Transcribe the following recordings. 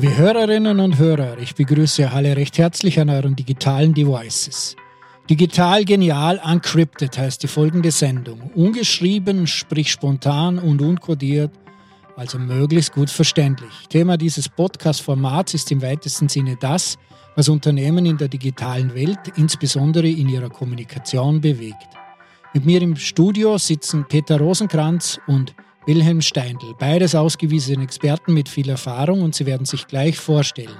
Liebe Hörerinnen und Hörer, ich begrüße alle recht herzlich an euren digitalen Devices. Digital genial uncrypted heißt die folgende Sendung. Ungeschrieben, sprich spontan und unkodiert, also möglichst gut verständlich. Thema dieses Podcast-Formats ist im weitesten Sinne das, was Unternehmen in der digitalen Welt, insbesondere in ihrer Kommunikation, bewegt. Mit mir im Studio sitzen Peter Rosenkranz und Wilhelm Steindl, beides ausgewiesene Experten mit viel Erfahrung und sie werden sich gleich vorstellen.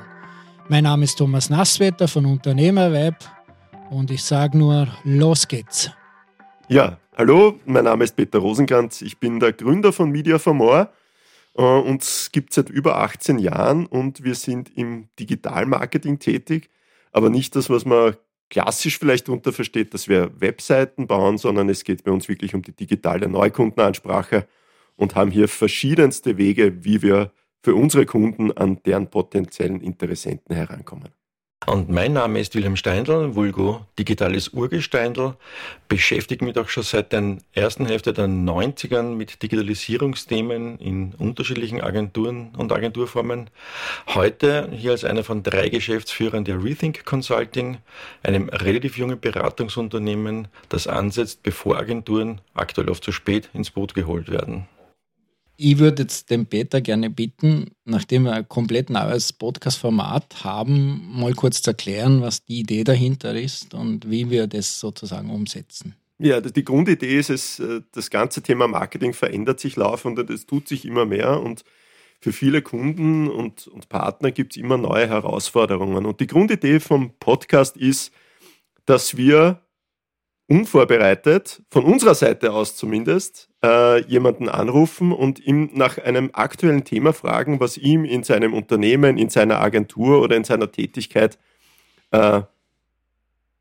Mein Name ist Thomas Nasswetter von Unternehmerweb und ich sage nur, los geht's. Ja, hallo, mein Name ist Peter Rosenkranz, ich bin der Gründer von Media for More. Äh, uns gibt es seit über 18 Jahren und wir sind im Digitalmarketing tätig, aber nicht das, was man klassisch vielleicht darunter versteht, dass wir Webseiten bauen, sondern es geht bei uns wirklich um die digitale Neukundenansprache und haben hier verschiedenste Wege, wie wir für unsere Kunden an deren potenziellen Interessenten herankommen. Und mein Name ist Wilhelm Steindl, Vulgo Digitales Urgesteindl, beschäftige mich auch schon seit der ersten Hälfte der 90ern mit Digitalisierungsthemen in unterschiedlichen Agenturen und Agenturformen. Heute hier als einer von drei Geschäftsführern der Rethink Consulting, einem relativ jungen Beratungsunternehmen, das ansetzt, bevor Agenturen aktuell oft zu spät ins Boot geholt werden. Ich würde jetzt den Peter gerne bitten, nachdem wir ein komplett neues Podcast-Format haben, mal kurz zu erklären, was die Idee dahinter ist und wie wir das sozusagen umsetzen. Ja, die Grundidee ist es, äh, das ganze Thema Marketing verändert sich laufend und es tut sich immer mehr und für viele Kunden und, und Partner gibt es immer neue Herausforderungen. Und die Grundidee vom Podcast ist, dass wir unvorbereitet, von unserer Seite aus zumindest, äh, jemanden anrufen und ihm nach einem aktuellen Thema fragen, was ihm in seinem Unternehmen, in seiner Agentur oder in seiner Tätigkeit äh,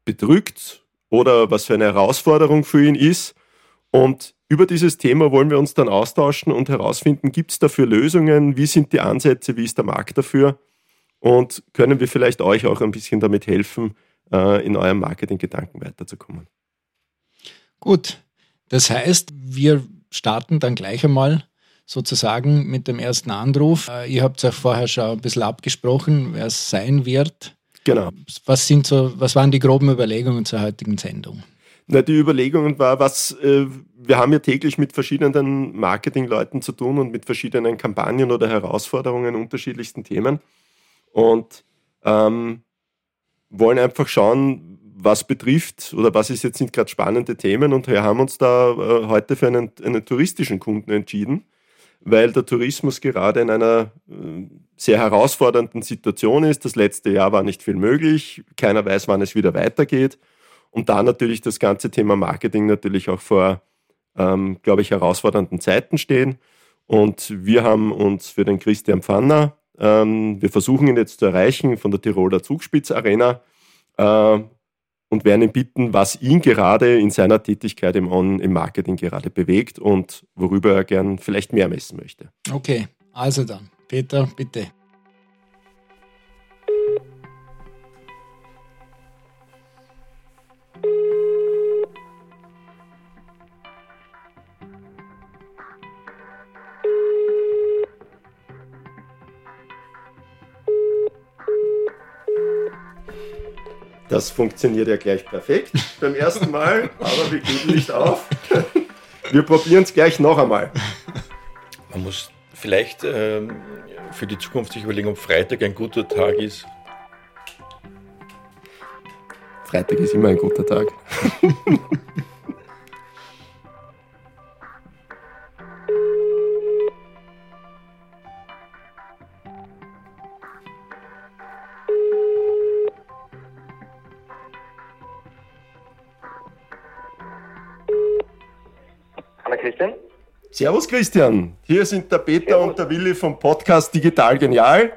bedrückt oder was für eine Herausforderung für ihn ist. Und über dieses Thema wollen wir uns dann austauschen und herausfinden, gibt es dafür Lösungen, wie sind die Ansätze, wie ist der Markt dafür und können wir vielleicht euch auch ein bisschen damit helfen, äh, in eurem Marketinggedanken weiterzukommen. Gut, das heißt, wir starten dann gleich einmal sozusagen mit dem ersten Anruf. Äh, ihr habt es ja vorher schon ein bisschen abgesprochen, wer es sein wird. Genau. Was, sind so, was waren die groben Überlegungen zur heutigen Sendung? Na, die Überlegungen war, was äh, wir haben ja täglich mit verschiedenen Marketingleuten zu tun und mit verschiedenen Kampagnen oder Herausforderungen unterschiedlichsten Themen und ähm, wollen einfach schauen, was betrifft oder was ist jetzt sind gerade spannende Themen und wir haben uns da äh, heute für einen, einen touristischen Kunden entschieden, weil der Tourismus gerade in einer äh, sehr herausfordernden Situation ist. Das letzte Jahr war nicht viel möglich, keiner weiß, wann es wieder weitergeht und da natürlich das ganze Thema Marketing natürlich auch vor, ähm, glaube ich, herausfordernden Zeiten stehen. Und wir haben uns für den Christian Pfanner, ähm, wir versuchen ihn jetzt zu erreichen von der Tiroler Zugspitz Arena, äh, und werden ihn bitten, was ihn gerade in seiner Tätigkeit im, On im Marketing gerade bewegt und worüber er gern vielleicht mehr messen möchte. Okay, also dann, Peter, bitte. Das funktioniert ja gleich perfekt beim ersten Mal, aber wir geben nicht auf. Wir probieren es gleich noch einmal. Man muss vielleicht ähm, für die Zukunft sich überlegen, ob Freitag ein guter Tag ist. Freitag ist immer ein guter Tag. Servus Christian, hier sind der Peter Servus. und der Willi vom Podcast Digital Genial.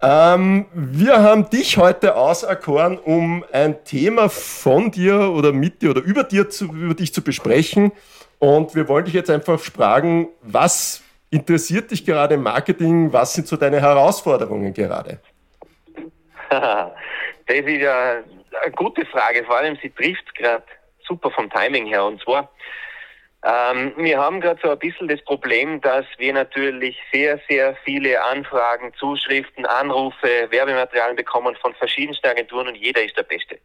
Ähm, wir haben dich heute auserkoren, um ein Thema von dir oder mit dir oder über, dir zu, über dich zu besprechen. Und wir wollen dich jetzt einfach fragen, was interessiert dich gerade im Marketing? Was sind so deine Herausforderungen gerade? das ist ja eine gute Frage, vor allem sie trifft gerade super vom Timing her. Und zwar Ähm, wir haben gerade so ein bisschen das Problem, dass wir natürlich sehr, sehr viele Anfragen, Zuschriften, Anrufe, Werbematerialien bekommen von verschiedensten Agenturen und jeder ist der Beste.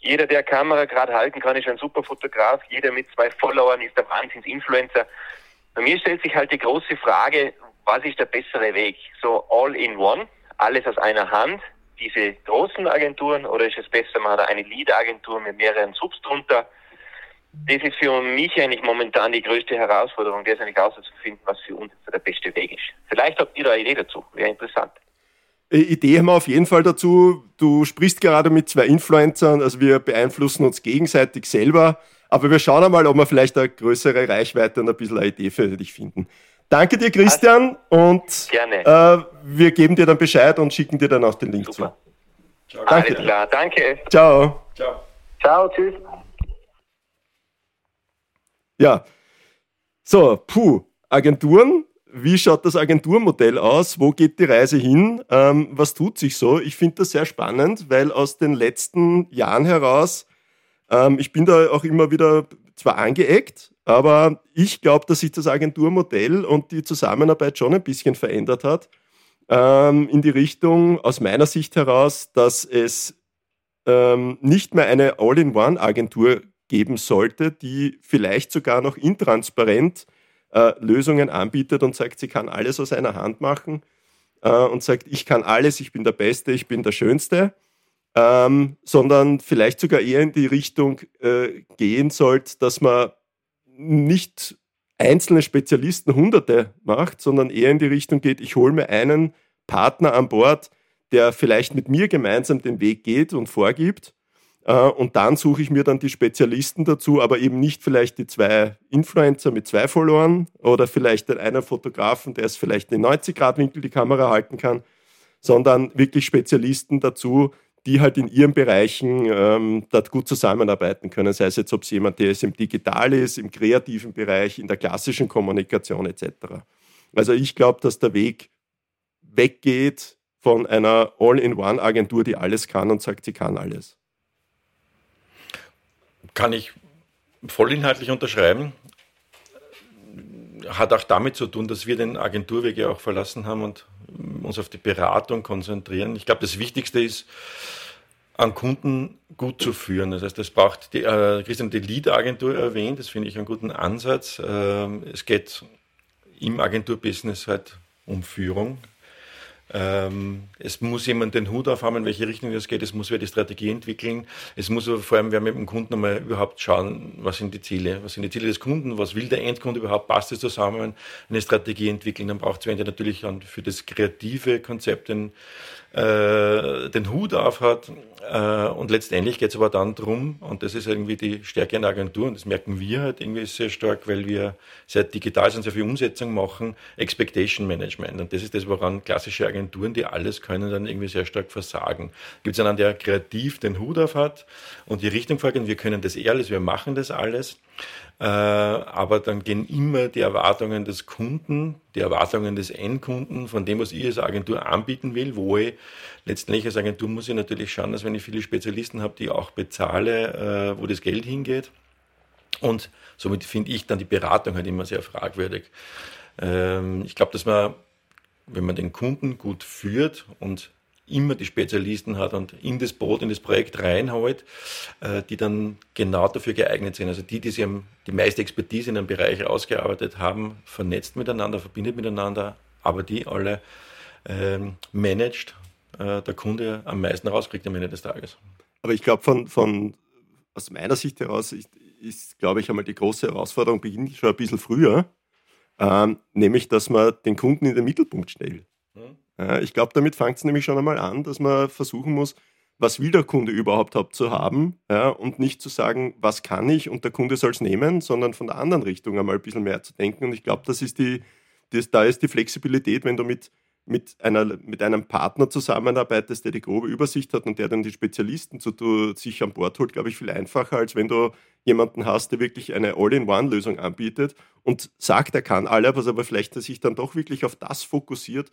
Jeder, der Kamera gerade halten kann, ist ein super Fotograf. Jeder mit zwei Followern ist der Wahnsinns-Influencer. Bei mir stellt sich halt die große Frage, was ist der bessere Weg? So all in one, alles aus einer Hand, diese großen Agenturen, oder ist es besser, man hat eine Lead-Agentur mit mehreren Subs drunter? Das ist für mich eigentlich momentan die größte Herausforderung, das eigentlich herauszufinden, was für uns der beste Weg ist. Vielleicht habt ihr da eine Idee dazu, wäre interessant. Äh, Idee haben wir auf jeden Fall dazu. Du sprichst gerade mit zwei Influencern, also wir beeinflussen uns gegenseitig selber, aber wir schauen einmal, ob wir vielleicht eine größere Reichweite und ein bisschen eine Idee für dich finden. Danke dir, Christian, und Gerne. Äh, wir geben dir dann Bescheid und schicken dir dann auch den Link Super. zu. Ciao. Alles klar, danke. Ciao. Ciao. Ciao, tschüss. Ja. So, puh, Agenturen. Wie schaut das Agenturmodell aus? Wo geht die Reise hin? Ähm, was tut sich so? Ich finde das sehr spannend, weil aus den letzten Jahren heraus, ähm, ich bin da auch immer wieder zwar angeeckt, aber ich glaube, dass sich das Agenturmodell und die Zusammenarbeit schon ein bisschen verändert hat. Ähm, in die Richtung, aus meiner Sicht heraus, dass es ähm, nicht mehr eine All-in-One-Agentur geben sollte, die vielleicht sogar noch intransparent äh, Lösungen anbietet und sagt, sie kann alles aus einer Hand machen äh, und sagt, ich kann alles, ich bin der Beste, ich bin der Schönste, ähm, sondern vielleicht sogar eher in die Richtung äh, gehen sollte, dass man nicht einzelne Spezialisten Hunderte macht, sondern eher in die Richtung geht, ich hole mir einen Partner an Bord, der vielleicht mit mir gemeinsam den Weg geht und vorgibt und dann suche ich mir dann die Spezialisten dazu, aber eben nicht vielleicht die zwei Influencer mit zwei Followern oder vielleicht den einen Fotografen, der es vielleicht in 90-Grad-Winkel die Kamera halten kann, sondern wirklich Spezialisten dazu, die halt in ihren Bereichen ähm, dort gut zusammenarbeiten können. Sei es jetzt, ob es jemand, der es im Digital ist, im kreativen Bereich, in der klassischen Kommunikation etc. Also ich glaube, dass der Weg weggeht von einer All-in-One-Agentur, die alles kann und sagt, sie kann alles. Kann ich vollinhaltlich unterschreiben. Hat auch damit zu tun, dass wir den Agenturweg ja auch verlassen haben und uns auf die Beratung konzentrieren. Ich glaube, das Wichtigste ist, an Kunden gut zu führen. Das heißt, es braucht, die, äh, Christian die Lead-Agentur erwähnt, das finde ich einen guten Ansatz. Ähm, es geht im Agenturbusiness halt um Führung. Ähm, es muss jemand den Hut aufhaben, in welche Richtung das geht. Es muss wer die Strategie entwickeln. Es muss aber vor allem wer mit dem Kunden einmal überhaupt schauen, was sind die Ziele? Was sind die Ziele des Kunden? Was will der Endkunde überhaupt? Passt es zusammen? Eine Strategie entwickeln. Dann braucht es natürlich für das kreative Konzept den, äh, den Hut aufhat. Äh, und letztendlich geht es aber dann darum, und das ist irgendwie die Stärke einer Agentur, und das merken wir halt irgendwie sehr stark, weil wir sehr digital sind, sehr viel Umsetzung machen, Expectation Management. Und das ist das, woran klassische Agenturen, die alles können, dann irgendwie sehr stark versagen. Gibt es einen, der kreativ den Hut auf hat und die Richtung vorgeht, wir können das eh alles, wir machen das alles. Äh, aber dann gehen immer die Erwartungen des Kunden, die Erwartungen des Endkunden von dem, was ich als Agentur anbieten will, wo ich letztendlich als Agentur muss ich natürlich schauen, dass wenn ich viele Spezialisten habe, die auch bezahle, äh, wo das Geld hingeht. Und somit finde ich dann die Beratung halt immer sehr fragwürdig. Ähm, ich glaube, dass man, wenn man den Kunden gut führt und immer die Spezialisten hat und in das Boot, in das Projekt reinholt, äh, die dann genau dafür geeignet sind. Also die, die sie die meiste Expertise in einem Bereich ausgearbeitet haben, vernetzt miteinander, verbindet miteinander, aber die alle ähm, managt, äh, der Kunde am meisten rauskriegt am Ende des Tages. Aber ich glaube, von, von, aus meiner Sicht heraus ist, ist, glaube ich, einmal die große Herausforderung beginnt schon ein bisschen früher, ähm, nämlich, dass man den Kunden in den Mittelpunkt stellt. Hm. Ich glaube, damit fängt es nämlich schon einmal an, dass man versuchen muss, was will der Kunde überhaupt zu haben ja, und nicht zu sagen, was kann ich und der Kunde soll es nehmen, sondern von der anderen Richtung einmal ein bisschen mehr zu denken. Und ich glaube, das ist die, das, da ist die Flexibilität, wenn du mit, mit, einer, mit einem Partner zusammenarbeitest, der die grobe Übersicht hat und der dann die Spezialisten zu, zu sich an Bord holt, glaube ich, viel einfacher, als wenn du jemanden hast, der wirklich eine All-in-One-Lösung anbietet und sagt, er kann alle, was aber vielleicht sich dann doch wirklich auf das fokussiert,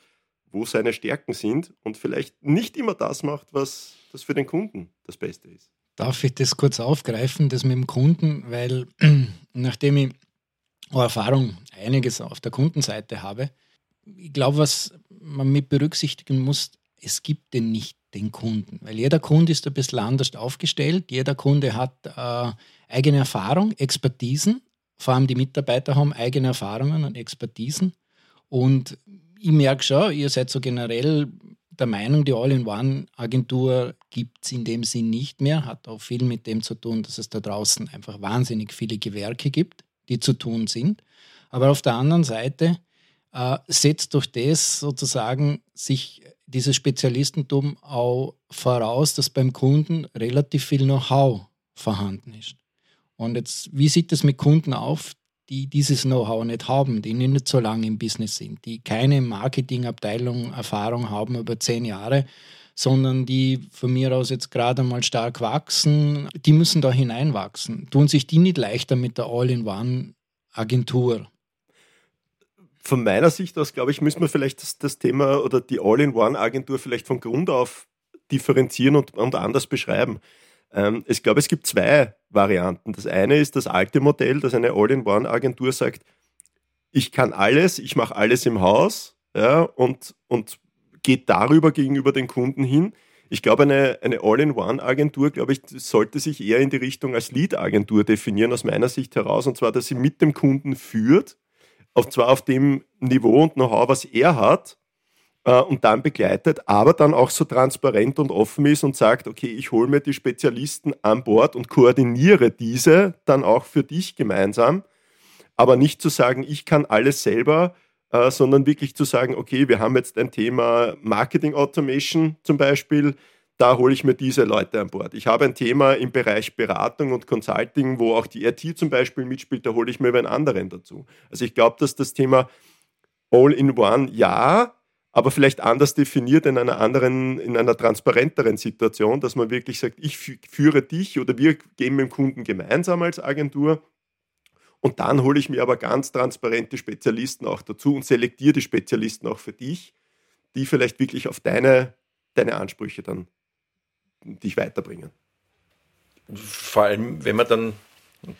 wo seine Stärken sind und vielleicht nicht immer das macht, was das für den Kunden das Beste ist. Darf ich das kurz aufgreifen, das mit dem Kunden, weil nachdem ich Erfahrung einiges auf der Kundenseite habe. Ich glaube, was man mit berücksichtigen muss, es gibt den nicht den Kunden, weil jeder Kunde ist ein bisschen anders aufgestellt. Jeder Kunde hat äh, eigene Erfahrung, Expertisen. Vor allem die Mitarbeiter haben eigene Erfahrungen und Expertisen. Und ich merke schon, ihr seid so generell der Meinung, die All-in-One-Agentur gibt es in dem Sinn nicht mehr. Hat auch viel mit dem zu tun, dass es da draußen einfach wahnsinnig viele Gewerke gibt, die zu tun sind. Aber auf der anderen Seite äh, setzt durch das sozusagen sich dieses Spezialistentum auch voraus, dass beim Kunden relativ viel Know-how vorhanden ist. Und jetzt, wie sieht es mit Kunden auf, die dieses Know-how nicht haben, die nicht so lange im Business sind, die keine Marketingabteilung Erfahrung haben über zehn Jahre, sondern die von mir aus jetzt gerade mal stark wachsen, die müssen da hineinwachsen. Tun sich die nicht leichter mit der All-in-One-Agentur? Von meiner Sicht aus, glaube ich, müssen wir vielleicht das, das Thema oder die All-in-One-Agentur vielleicht von Grund auf differenzieren und, und anders beschreiben. Ähm, ich glaube, es gibt zwei Varianten. Das eine ist das alte Modell, dass eine All-in-One-Agentur sagt, ich kann alles, ich mache alles im Haus ja, und, und geht darüber gegenüber den Kunden hin. Ich glaube, eine, eine All-in-One-Agentur, glaube ich, sollte sich eher in die Richtung als Lead-Agentur definieren, aus meiner Sicht heraus, und zwar, dass sie mit dem Kunden führt, und zwar auf dem Niveau und Know-how, was er hat, äh, und dann begleitet, aber dann auch so transparent und offen ist und sagt, okay, ich hole mir die Spezialisten an Bord und koordiniere diese dann auch für dich gemeinsam, aber nicht zu sagen, ich kann alles selber, äh, sondern wirklich zu sagen, okay, wir haben jetzt ein Thema Marketing Automation zum Beispiel, da hole ich mir diese Leute an Bord. Ich habe ein Thema im Bereich Beratung und Consulting, wo auch die IT zum Beispiel mitspielt, da hole ich mir einen anderen dazu. Also ich glaube, dass das Thema All-in-One ja, aber vielleicht anders definiert in einer anderen, in einer transparenteren Situation, dass man wirklich sagt, ich führe dich oder wir gehen mit dem Kunden gemeinsam als Agentur und dann hole ich mir aber ganz transparente Spezialisten auch dazu und selektiere die Spezialisten auch für dich, die vielleicht wirklich auf deine, deine Ansprüche dann dich weiterbringen. Vor allem, wenn man dann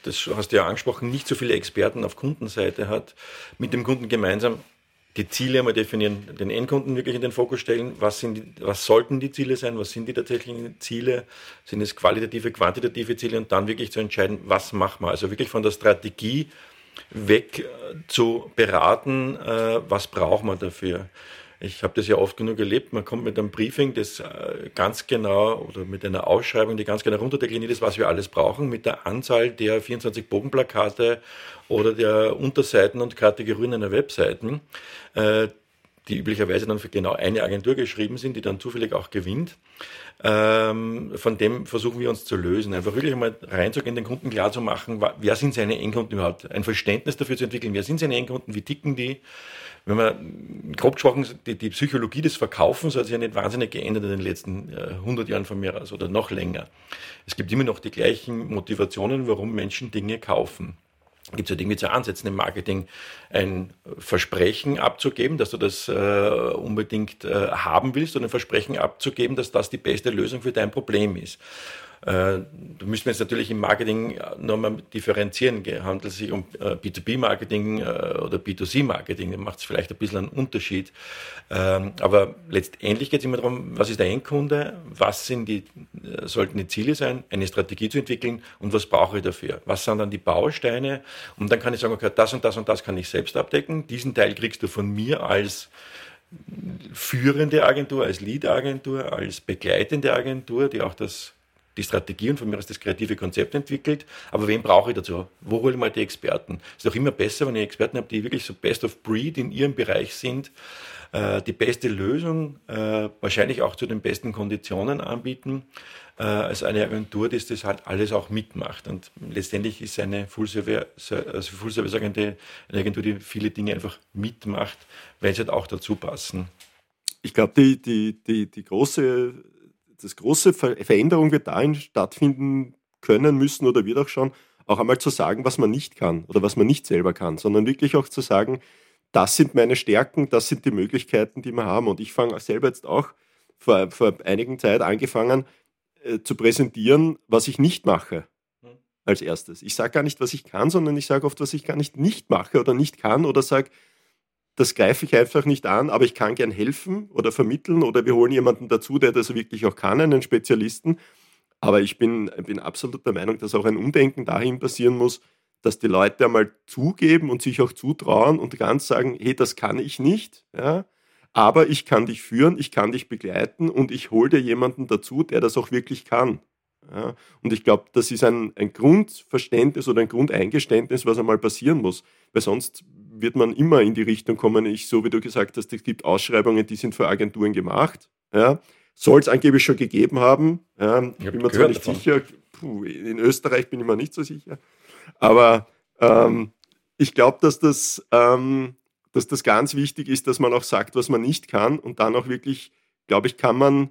das hast du ja angesprochen, nicht so viele Experten auf Kundenseite hat, mit dem Kunden gemeinsam die Ziele einmal definieren, den Endkunden wirklich in den Fokus stellen. Was, sind die, was sollten die Ziele sein? Was sind die tatsächlichen Ziele? Sind es qualitative, quantitative Ziele? Und dann wirklich zu entscheiden, was machen wir? Also wirklich von der Strategie weg äh, zu beraten, äh, was braucht man dafür? Ich habe das ja oft genug erlebt. Man kommt mit einem Briefing, das äh, ganz genau oder mit einer Ausschreibung, die ganz genau runterdekliniert ist, was wir alles brauchen, mit der Anzahl der 24 Bogenplakate oder der Unterseiten und Kategorien einer Webseiten, äh, die üblicherweise dann für genau eine Agentur geschrieben sind, die dann zufällig auch gewinnt. Ähm, von dem versuchen wir uns zu lösen. Einfach wirklich einmal reinzugehen, den Kunden klar zu machen, wer sind seine Endkunden überhaupt? Ein Verständnis dafür zu entwickeln, wer sind seine Endkunden, wie ticken die? wenn man grob gesprochen, die, die Psychologie des Verkaufens hat sich ja nicht wahnsinnig geändert in den letzten äh, 100 Jahren von mir aus oder noch länger. Es gibt immer noch die gleichen Motivationen, warum Menschen Dinge kaufen gibt es halt irgendwie zu Ansätzen im Marketing, ein Versprechen abzugeben, dass du das äh, unbedingt äh, haben willst und ein Versprechen abzugeben, dass das die beste Lösung für dein Problem ist. Äh, da müssen wir jetzt natürlich im Marketing nochmal differenzieren. Handelt es sich um äh, B2B-Marketing äh, oder B2C-Marketing? Da macht es vielleicht ein bisschen einen Unterschied. Ähm, aber letztendlich geht es immer darum, was ist der Endkunde? Was sind die, sollten die Ziele sein? Eine Strategie zu entwickeln und was brauche ich dafür? Was sind dann die Bausteine? Und dann kann ich sagen, okay, das und das und das kann ich selbst abdecken. Diesen Teil kriegst du von mir als führende Agentur, als Lead-Agentur, als begleitende Agentur, die auch das die Strategie und von mir aus das kreative Konzept entwickelt. Aber wen brauche ich dazu? Wo hole ich mal die Experten? Es ist auch immer besser, wenn ich Experten habe, die wirklich so best of breed in ihrem Bereich sind, äh, die beste Lösung, äh, wahrscheinlich auch zu den besten Konditionen anbieten, äh, als eine Agentur, die das halt alles auch mitmacht. Und letztendlich ist eine Full-Service-Agentur eine Agentur, die viele Dinge einfach mitmacht, weil sie halt auch dazu passen. Ich glaube, die, die, die, die große das große Ver Veränderung wird darin stattfinden können, müssen oder wird auch schon, auch einmal zu sagen, was man nicht kann oder was man nicht selber kann, sondern wirklich auch zu sagen, das sind meine Stärken, das sind die Möglichkeiten, die wir haben. Und ich fange selber jetzt auch vor, vor einigen Zeit angefangen äh, zu präsentieren, was ich nicht mache. als erstes. Ich sage gar nicht, was ich kann, sondern ich sage oft, was ich gar nicht nicht mache oder nicht kann oder sage, das greife ich einfach nicht an, aber ich kann gern helfen oder vermitteln oder wir holen jemanden dazu, der das wirklich auch kann, einen Spezialisten. Aber ich bin, bin absolut der Meinung, dass auch ein Umdenken dahin passieren muss, dass die Leute einmal zugeben und sich auch zutrauen und ganz sagen, hey, das kann ich nicht, ja, aber ich kann dich führen, ich kann dich begleiten und ich hole dir jemanden dazu, der das auch wirklich kann. Ja, und ich glaube, das ist ein, ein Grundverständnis oder ein Grundeingeständnis, was einmal passieren muss, weil sonst wird man immer in die Richtung kommen, ich, so wie du gesagt hast, es gibt Ausschreibungen, die sind für Agenturen gemacht. Ja, soll es angeblich schon gegeben haben. Ja, ich bin mir zwar nicht davon. sicher, puh, in Österreich bin ich mir nicht so sicher, aber ähm, ich glaube, dass das, ähm, dass das ganz wichtig ist, dass man auch sagt, was man nicht kann und dann auch wirklich, glaube ich, kann man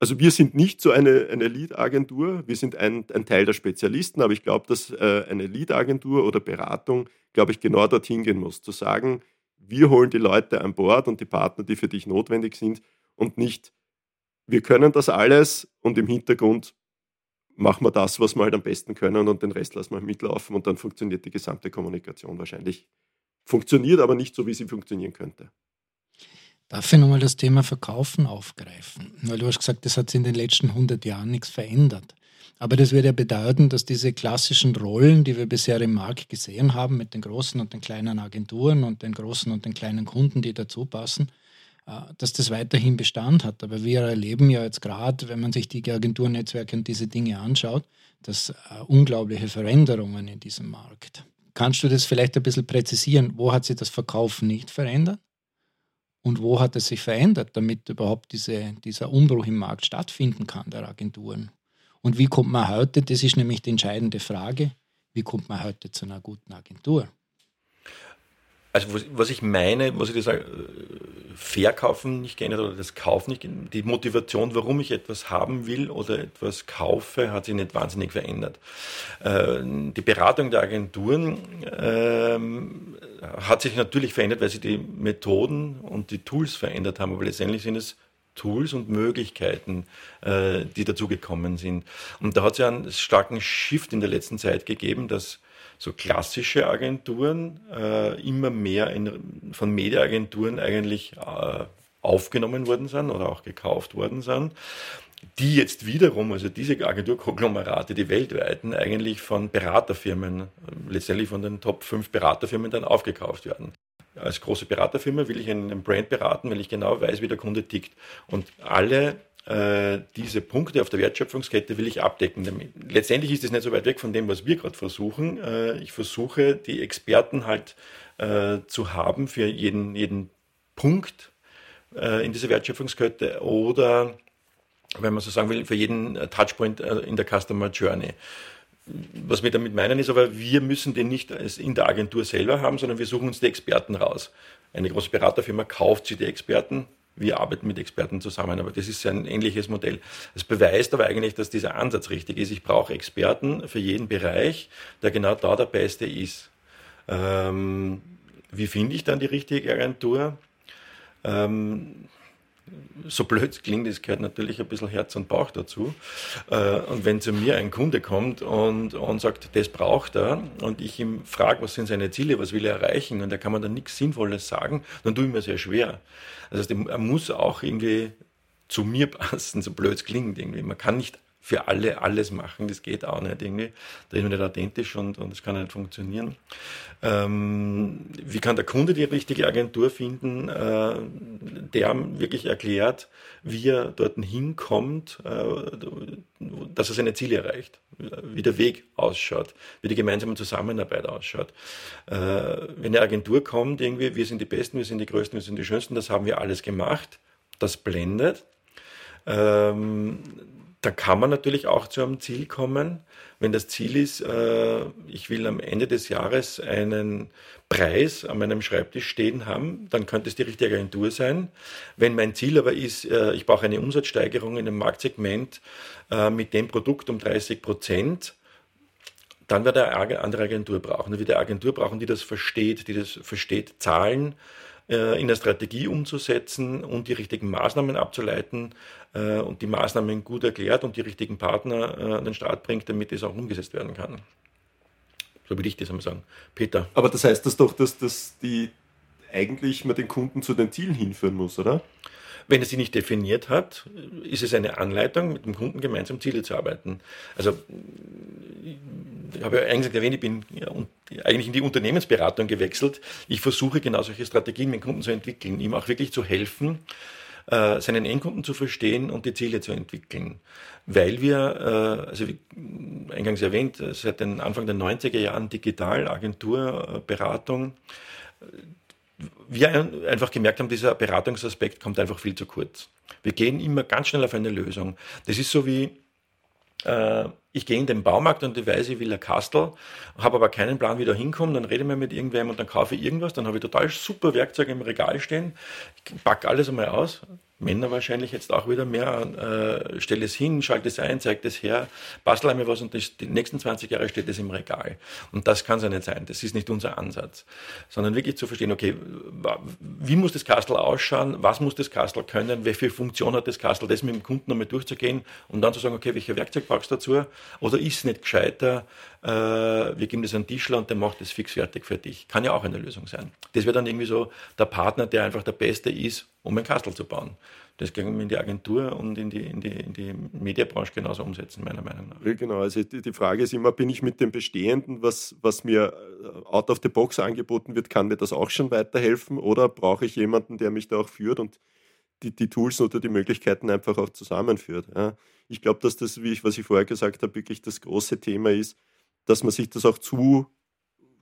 also wir sind nicht so eine, eine Lead-Agentur, wir sind ein, ein, Teil der Spezialisten, aber ich glaube, dass äh, eine Lead-Agentur oder Beratung, glaube ich, genau dorthin gehen muss, zu sagen, wir holen die Leute an Bord und die Partner, die für dich notwendig sind und nicht, wir können das alles und im Hintergrund machen wir das, was wir halt am besten können und den Rest lassen wir mitlaufen und dann funktioniert die gesamte Kommunikation wahrscheinlich. Funktioniert aber nicht so, wie sie funktionieren könnte. Darf ich nochmal das Thema Verkaufen aufgreifen? Weil du hast gesagt, das hat sich in den letzten 100 Jahren nichts verändert. Aber das würde ja bedeuten, dass diese klassischen Rollen, die wir bisher im Markt gesehen haben, mit den großen und den kleinen Agenturen und den großen und den kleinen Kunden, die dazu passen, äh, dass das weiterhin Bestand hat. Aber wir erleben ja jetzt gerade, wenn man sich die Agenturnetzwerke und diese Dinge anschaut, dass äh, unglaubliche Veränderungen in diesem Markt. Kannst du das vielleicht ein bisschen präzisieren? Wo hat sich das Verkaufen nicht verändert? Und wo hat es sich verändert, damit überhaupt diese, dieser Umbruch im Markt stattfinden kann, der Agenturen? Und wie kommt man heute, das ist nämlich die entscheidende Frage, wie kommt man heute zu einer guten Agentur? Also was, was, ich meine, was ich das äh, Verkaufen nicht geändert oder das Kaufen nicht geändert, die Motivation, warum ich etwas haben will oder etwas kaufe, hat sich nicht wahnsinnig verändert. Äh, die Beratung der Agenturen ähm, hat sich natürlich verändert, weil sich die Methoden und die Tools verändert haben, aber letztendlich sind es Tools und Möglichkeiten, äh, die dazugekommen sind. Und da hat es ja einen starken Shift in der letzten Zeit gegeben, dass so klassische Agenturen äh, immer mehr in, von Mediaagenturen eigentlich äh, aufgenommen worden sind oder auch gekauft worden sind, die jetzt wiederum, also diese Agenturkonglomerate, die weltweiten, eigentlich von Beraterfirmen, letztendlich von den Top 5 Beraterfirmen dann aufgekauft werden. Als große Beraterfirma will ich einen Brand beraten, weil ich genau weiß, wie der Kunde tickt. Und alle äh, diese Punkte auf der Wertschöpfungskette will ich abdecken. Letztendlich ist es nicht so weit weg von dem, was wir gerade versuchen. Äh, ich versuche, die Experten halt äh, zu haben für jeden, jeden Punkt in dieser Wertschöpfungskette oder, wenn man so sagen will, für jeden Touchpoint in der Customer Journey. Was wir damit meinen ist aber, wir müssen den nicht in der Agentur selber haben, sondern wir suchen uns die Experten raus. Eine große Beraterfirma kauft sich die Experten, wir arbeiten mit Experten zusammen, aber das ist ein ähnliches Modell. Das beweist aber eigentlich, dass dieser Ansatz richtig ist. Ich brauche Experten für jeden Bereich, der genau da der Beste ist. Ähm, wie finde ich dann die richtige Agentur? Ähm, so blöd klingt, es gehört natürlich ein bisschen Herz und Bauch dazu. Äh, und wenn zu mir ein Kunde kommt und, und sagt, das braucht er, und ich ihm frage, was sind seine Ziele, was will er erreichen, und er kann mir dann nichts Sinnvolles sagen, dann tue ich mir sehr schwer. Das heißt, er muss auch irgendwie zu mir passen, so blöd klingt irgendwie. Man kann nicht für alle alles machen. Das geht auch nicht irgendwie. Da ist man nicht authentisch und, und das kann nicht funktionieren. Ähm, wie kann der Kunde die richtige Agentur finden, äh, der wirklich erklärt, wie er dort hinkommt, äh, dass er seine Ziele erreicht, wie der Weg ausschaut, wie die gemeinsame Zusammenarbeit ausschaut. Äh, wenn eine Agentur kommt, irgendwie, wir sind die Besten, wir sind die Größten, wir sind die Schönsten, das haben wir alles gemacht, das blendet. Ähm, da kann man natürlich auch zu einem Ziel kommen. Wenn das Ziel ist, äh, ich will am Ende des Jahres einen Preis an meinem Schreibtisch stehen haben, dann könnte es die richtige Agentur sein. Wenn mein Ziel aber ist, äh, ich brauche eine Umsatzsteigerung in einem Marktsegment äh, mit dem Produkt um 30 Prozent, dann wird eine andere Agentur brauchen. Dann wird eine Agentur brauchen, die das versteht, die das versteht, Zahlen in der Strategie umzusetzen und die richtigen Maßnahmen abzuleiten äh, und die Maßnahmen gut erklärt und die richtigen Partner äh, an den Start bringt, damit es auch umgesetzt werden kann. So würde ich das einmal sagen. Peter. Aber das heißt das doch, dass das die eigentlich man den Kunden zu den Zielen hinführen muss, oder? Wenn er sie nicht definiert hat, ist es eine Anleitung, mit dem Kunden gemeinsam Ziele zu arbeiten. Also, ich habe ja eigentlich erwähnt, ich bin ja, eigentlich in die Unternehmensberatung gewechselt. Ich versuche genau solche Strategien mit dem Kunden zu entwickeln, ihm auch wirklich zu helfen, äh, seinen Endkunden zu verstehen und die Ziele zu entwickeln. Weil wir, äh, also wie eingangs erwähnt, seit den Anfang der 90er Jahren Digital, Agentur, Beratung, wir einfach gemerkt haben, dieser Beratungsaspekt kommt einfach viel zu kurz. Wir gehen immer ganz schnell auf eine Lösung. Das ist so wie, äh, ich gehe in den Baumarkt und ich weiß, ich will ein Kastel, habe aber keinen Plan, wie da hinkomme, dann rede ich mit irgendwem und dann kaufe ich irgendwas, dann habe ich total super Werkzeuge im Regal stehen, packe alles einmal aus, Männer wahrscheinlich jetzt auch wieder mehr, äh, stelle es hin, schalte es ein, zeige es her, bastel einmal was und das, die nächsten 20 Jahre steht es im Regal. Und das kann es ja nicht sein, das ist nicht unser Ansatz. Sondern wirklich zu verstehen, okay, wie muss das Kastel ausschauen, was muss das Kastel können, welche Funktion hat das Kastel, das mit dem Kunden einmal durchzugehen und dann zu sagen, okay, welche Werkzeug brauchst du dazu? Oder ist es nicht gescheiter, äh, wir geben das an den Tischler und der macht das fix fertig für dich. Kann ja auch eine Lösung sein. Das wäre dann irgendwie so der Partner, der einfach der Beste ist, um ein Kastel zu bauen. Das können wir in die Agentur und in die, in die, in die Mediabranche genauso umsetzen, meiner Meinung nach. Genau, also die, Frage ist immer, bin ich mit dem Bestehenden, was, was mir äh, out of the box angeboten wird, kann mir das auch schon weiterhelfen oder brauche ich jemanden, der mich da auch führt und die, die Tools oder die Möglichkeiten einfach auch zusammenführt. Ja. Ich glaube, dass das, wie ich, was ich vorher gesagt habe, wirklich das große Thema ist, dass man sich das auch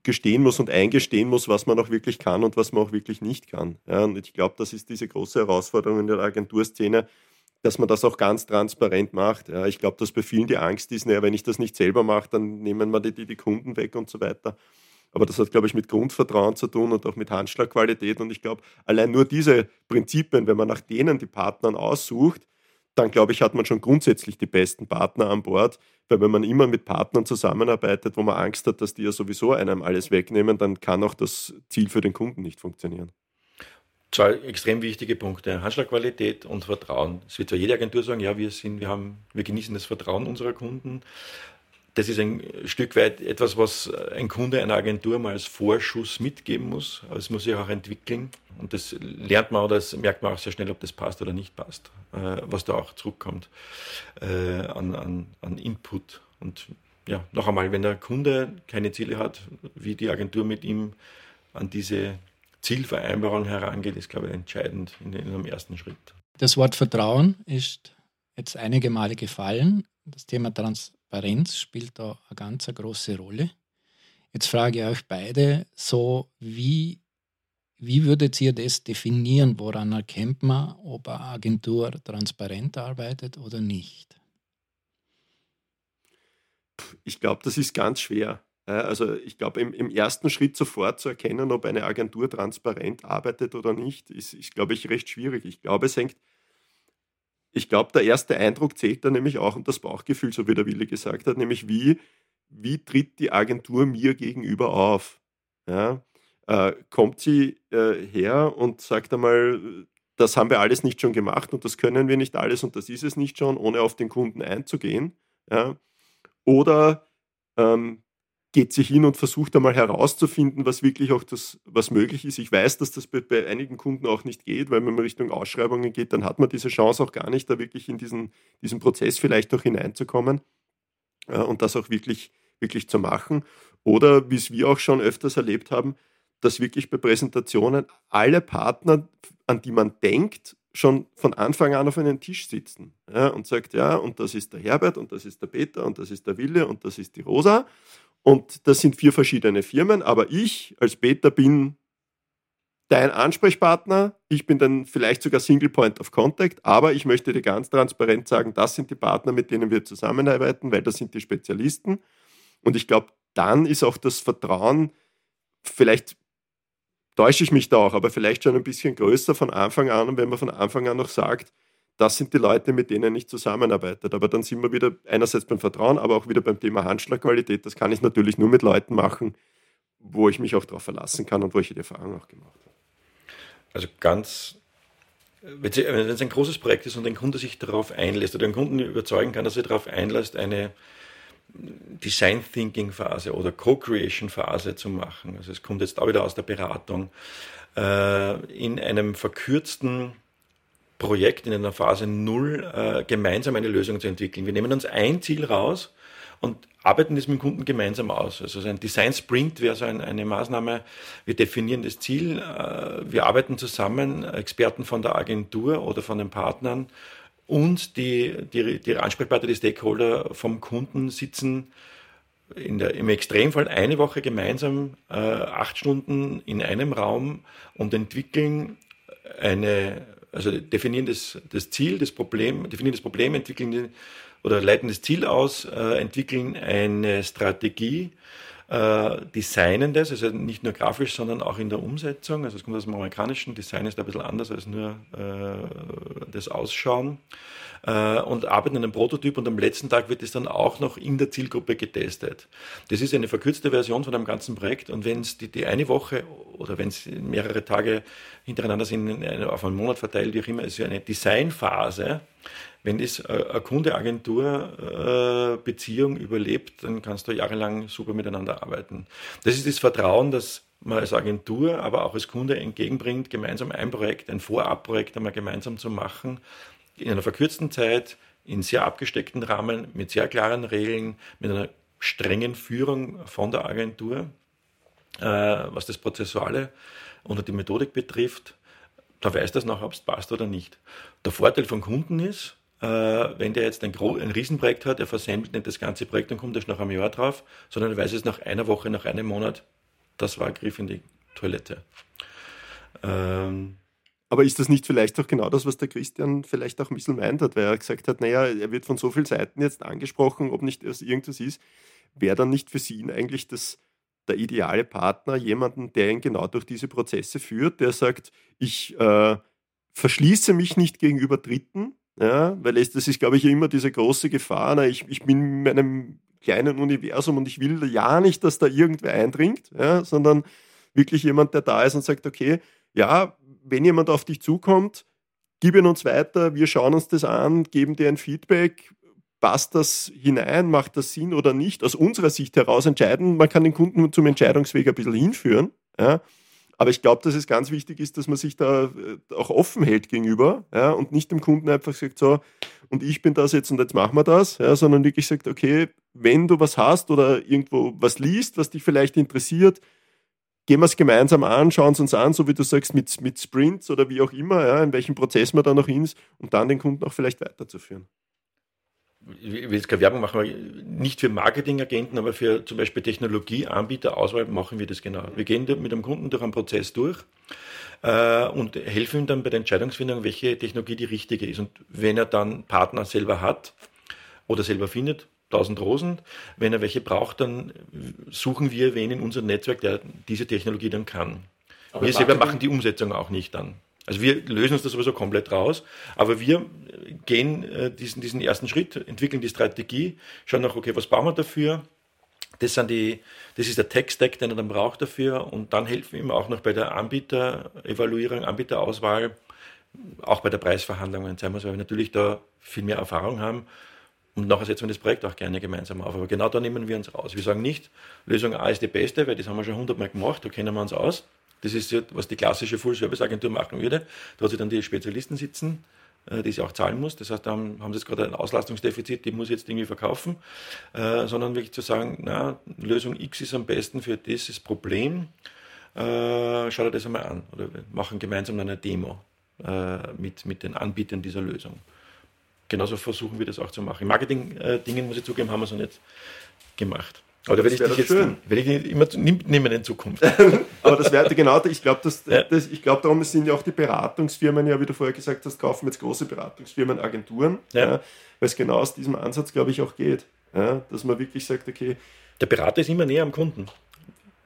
zugestehen muss und eingestehen muss, was man auch wirklich kann und was man auch wirklich nicht kann. Ja, und ich glaube, das ist diese große Herausforderung in der Agenturszene, dass man das auch ganz transparent macht. Ja, ich glaube, dass bei vielen die Angst ist, naja, wenn ich das nicht selber mache, dann nehmen wir die, die, die Kunden weg und so weiter. Aber das hat, glaube ich, mit Grundvertrauen zu tun und auch mit Handschlagqualität. Und ich glaube, allein nur diese Prinzipien, wenn man nach denen die Partnern aussucht, dann glaube ich, hat man schon grundsätzlich die besten Partner an Bord. Weil wenn man immer mit Partnern zusammenarbeitet, wo man Angst hat, dass die ja sowieso einem alles wegnehmen, dann kann auch das Ziel für den Kunden nicht funktionieren. Zwei extrem wichtige Punkte, Handschlagqualität und Vertrauen. Es wird zwar jede Agentur sagen, ja, wir sind, wir haben, wir genießen das Vertrauen unserer Kunden, das ist ein Stück weit etwas, was ein Kunde einer Agentur mal als Vorschuss mitgeben muss. Aber es muss sich auch entwickeln. Und das lernt man oder das merkt man auch sehr schnell, ob das passt oder nicht passt, äh, was da auch zurückkommt äh, an, an, an Input. Und ja, noch einmal, wenn der Kunde keine Ziele hat, wie die Agentur mit ihm an diese Zielvereinbarung herangeht, ist, glaube ich, entscheidend in, in einem ersten Schritt. Das Wort Vertrauen ist jetzt einige Male gefallen. Das Thema Trans Transparenz spielt da eine ganz große Rolle. Jetzt frage ich euch beide so, wie, wie würdet ihr das definieren? Woran erkennt man, ob eine Agentur transparent arbeitet oder nicht? Ich glaube, das ist ganz schwer. Also ich glaube, im, im, ersten Schritt sofort zu erkennen, ob eine Agentur transparent arbeitet oder nicht, ist, ist glaube ich, recht schwierig. Ich glaube, es hängt ich glaube, der erste Eindruck zählt da nämlich auch und das Bauchgefühl, so wie der Wille gesagt hat, nämlich wie, wie tritt die Agentur mir gegenüber auf? Ja? Äh, kommt sie äh, her und sagt einmal, das haben wir alles nicht schon gemacht und das können wir nicht alles und das ist es nicht schon, ohne auf den Kunden einzugehen? Ja? Oder ähm, geht sie hin und versucht einmal herauszufinden, was wirklich auch das, was möglich ist. Ich weiß, dass das bei, bei, einigen Kunden auch nicht geht, weil wenn man Richtung Ausschreibungen geht, dann hat man diese Chance auch gar nicht, da wirklich in diesen, diesen Prozess vielleicht auch hineinzukommen äh, und das auch wirklich, wirklich zu machen. Oder wie es wir auch schon öfters erlebt haben, dass wirklich bei Präsentationen alle Partner, an die man denkt, schon von Anfang an auf einem Tisch sitzen ja, und sagt, ja, und das ist der Herbert und das ist der Peter und das ist der Wille und das ist die Rosa und das sind vier verschiedene Firmen, aber ich als Beta bin dein Ansprechpartner. Ich bin dann vielleicht sogar Single Point of Contact, aber ich möchte dir ganz transparent sagen, das sind die Partner, mit denen wir zusammenarbeiten, weil das sind die Spezialisten. Und ich glaube, dann ist auch das Vertrauen, vielleicht täusche ich mich da auch, aber vielleicht schon ein bisschen größer von Anfang an. Wenn man von Anfang an noch sagt, das sind die Leute, mit denen ich zusammenarbeitet. Aber dann sind wir wieder einerseits beim Vertrauen, aber auch wieder beim Thema Handschlagqualität. Das kann ich natürlich nur mit Leuten machen, wo ich mich auch darauf verlassen kann und wo ich die Erfahrung auch gemacht habe. Also ganz, wenn es ein großes Projekt ist und ein Kunde sich darauf einlässt oder den Kunden überzeugen kann, dass er darauf einlässt, eine Design Thinking Phase oder Co-Creation Phase zu machen. Also es kommt jetzt auch wieder aus der Beratung. Äh, in einem verkürzten Projekt, in einer Phase Null, äh, gemeinsam eine Lösung zu entwickeln. Wir nehmen uns ein Ziel raus und arbeiten das mit dem Kunden gemeinsam aus. Also ein Design Sprint wäre so ein, eine Maßnahme. Wir definieren das Ziel, äh, wir arbeiten zusammen, Experten von der Agentur oder von den Partnern und die, die, die Ansprechpartner, die Stakeholder vom Kunden sitzen der, im Extremfall eine Woche gemeinsam, äh, acht Stunden in einem Raum und entwickeln eine, also definieren das, das Ziel, das Problem, definieren das Problem, entwickeln oder leiten das Ziel aus, äh, entwickeln eine Strategie, äh, designen das, also nicht nur grafisch, sondern auch in der Umsetzung. Also es kommt aus dem amerikanischen Design, ist ein bisschen anders als nur äh, das Ausschauen äh, und arbeiten an einem Prototyp und am letzten Tag wird es dann auch noch in der Zielgruppe getestet. Das ist eine verkürzte Version von einem ganzen Projekt und wenn es die, die eine Woche oder wenn es mehrere Tage hintereinander sind, auf einen Monat verteilt, wie auch immer, ist ja eine Designphase, wenn das äh, eine Kunde-Agentur-Beziehung überlebt, dann kannst du jahrelang super miteinander arbeiten. Das ist das Vertrauen, das man als Agentur, aber auch als Kunde entgegenbringt, gemeinsam ein Projekt, ein Vorabprojekt einmal gemeinsam zu machen, in einer verkürzten Zeit, in sehr abgesteckten Rahmen, mit sehr klaren Regeln, mit einer strengen Führung von der Agentur, äh, was das Prozessuale und die Methodik betrifft. Da weiß das noch, ob es passt oder nicht. Der Vorteil von Kunden ist, äh, wenn der jetzt ein, ein Riesenprojekt hat, er versendet nicht das ganze Projekt und kommt erst nach einem Jahr drauf, sondern er weiß es nach einer Woche, nach einem Monat, das war ein Griff in die Toilette. Ähm, aber ist das nicht vielleicht auch genau das, was der Christian vielleicht auch ein bisschen meint hat, weil er gesagt hat, naja, er wird von so vielen Seiten jetzt angesprochen, ob nicht das irgendwas ist. Wäre dann nicht für Sie eigentlich das, der ideale Partner jemanden, der ihn genau durch diese Prozesse führt, der sagt, ich äh, verschließe mich nicht gegenüber Dritten, ja, weil es, das ist, glaube ich, immer diese große Gefahr. Na, ich, ich bin in meinem kleinen Universum und ich will ja nicht, dass da irgendwer eindringt, ja, sondern wirklich jemand, der da ist und sagt, okay, ja, wenn jemand auf dich zukommt, gib ihn uns weiter, wir schauen uns das an, geben dir ein Feedback, passt das hinein, macht das Sinn oder nicht, aus unserer Sicht heraus entscheiden. Man kann den Kunden zum Entscheidungsweg ein bisschen hinführen. Ja. Aber ich glaube, dass es ganz wichtig ist, dass man sich da äh, auch offen hält gegenüber ja, und nicht dem Kunden einfach sagt, so, und ich bin das jetzt und jetzt machen wir das, ja, sondern wirklich sagt, okay, wenn du was hast oder irgendwo was liest, was dich vielleicht interessiert, gehen wir es gemeinsam an, schauen es uns an, so wie du sagst, mit, mit Sprints oder wie auch immer, ja, in welchem Prozess man da noch hin ist und dann den Kunden auch vielleicht weiterzuführen ich will jetzt keine Werbung machen, nicht für Marketingagenten, aber für zum Beispiel Technologieanbieterauswahl machen wir das genau. Wir gehen mit dem Kunden durch einen Prozess durch äh, und helfen ihm dann bei der Entscheidungsfindung, welche Technologie die richtige ist. Und wenn er dann Partner selber hat oder selber findet, 1000 Rosen. Wenn er welche braucht, dann suchen wir wen in unserem Netzwerk, der diese Technologie dann kann. Aber wir selber machen die Umsetzung auch nicht dann. Also wir lösen uns das sowieso komplett raus, aber wir gehen äh, diesen, diesen ersten Schritt, entwickeln die Strategie, schauen nach, okay, was brauchen wir dafür? Das, sind die, das ist der Tech-Stack, den er dann braucht dafür und dann helfen wir ihm auch noch bei der Anbieterevaluierung, Anbieterauswahl, auch bei der Preisverhandlung, weil wir natürlich da viel mehr Erfahrung haben und nachher setzen wir das Projekt auch gerne gemeinsam auf. Aber genau da nehmen wir uns raus. Wir sagen nicht, Lösung A ist die beste, weil das haben wir schon hundertmal gemacht, da kennen wir uns aus. Das ist was die klassische Full-Service-Agentur machen würde. Da hat sie dann die Spezialisten sitzen, äh, die sie auch zahlen muss. Das heißt, da haben, sie jetzt gerade ein Auslastungsdefizit, die muss jetzt irgendwie verkaufen. Äh, sondern wirklich zu sagen, na, Lösung X ist am besten für dieses Problem. Äh, schau dir das einmal an. Oder wir machen gemeinsam eine Demo äh, mit, mit den Anbietern dieser Lösung. Genauso versuchen wir das auch zu machen. Marketing-Dingen, muss ich zugeben, haben wir es noch nicht gemacht. Aber da werde ich jetzt schön. werde ich immer mitnehmen in Zukunft. Aber das wäre genau, ich glaube, das, ja. das, ich glaube, darum sind ja auch die Beratungsfirmen, ja, wie du vorher gesagt hast, kaufen jetzt große Beratungsfirmen, Agenturen, ja. ja, weil es genau aus diesem Ansatz, glaube ich, auch geht. Ja, dass man wirklich sagt, okay. Der Berater ist immer näher am Kunden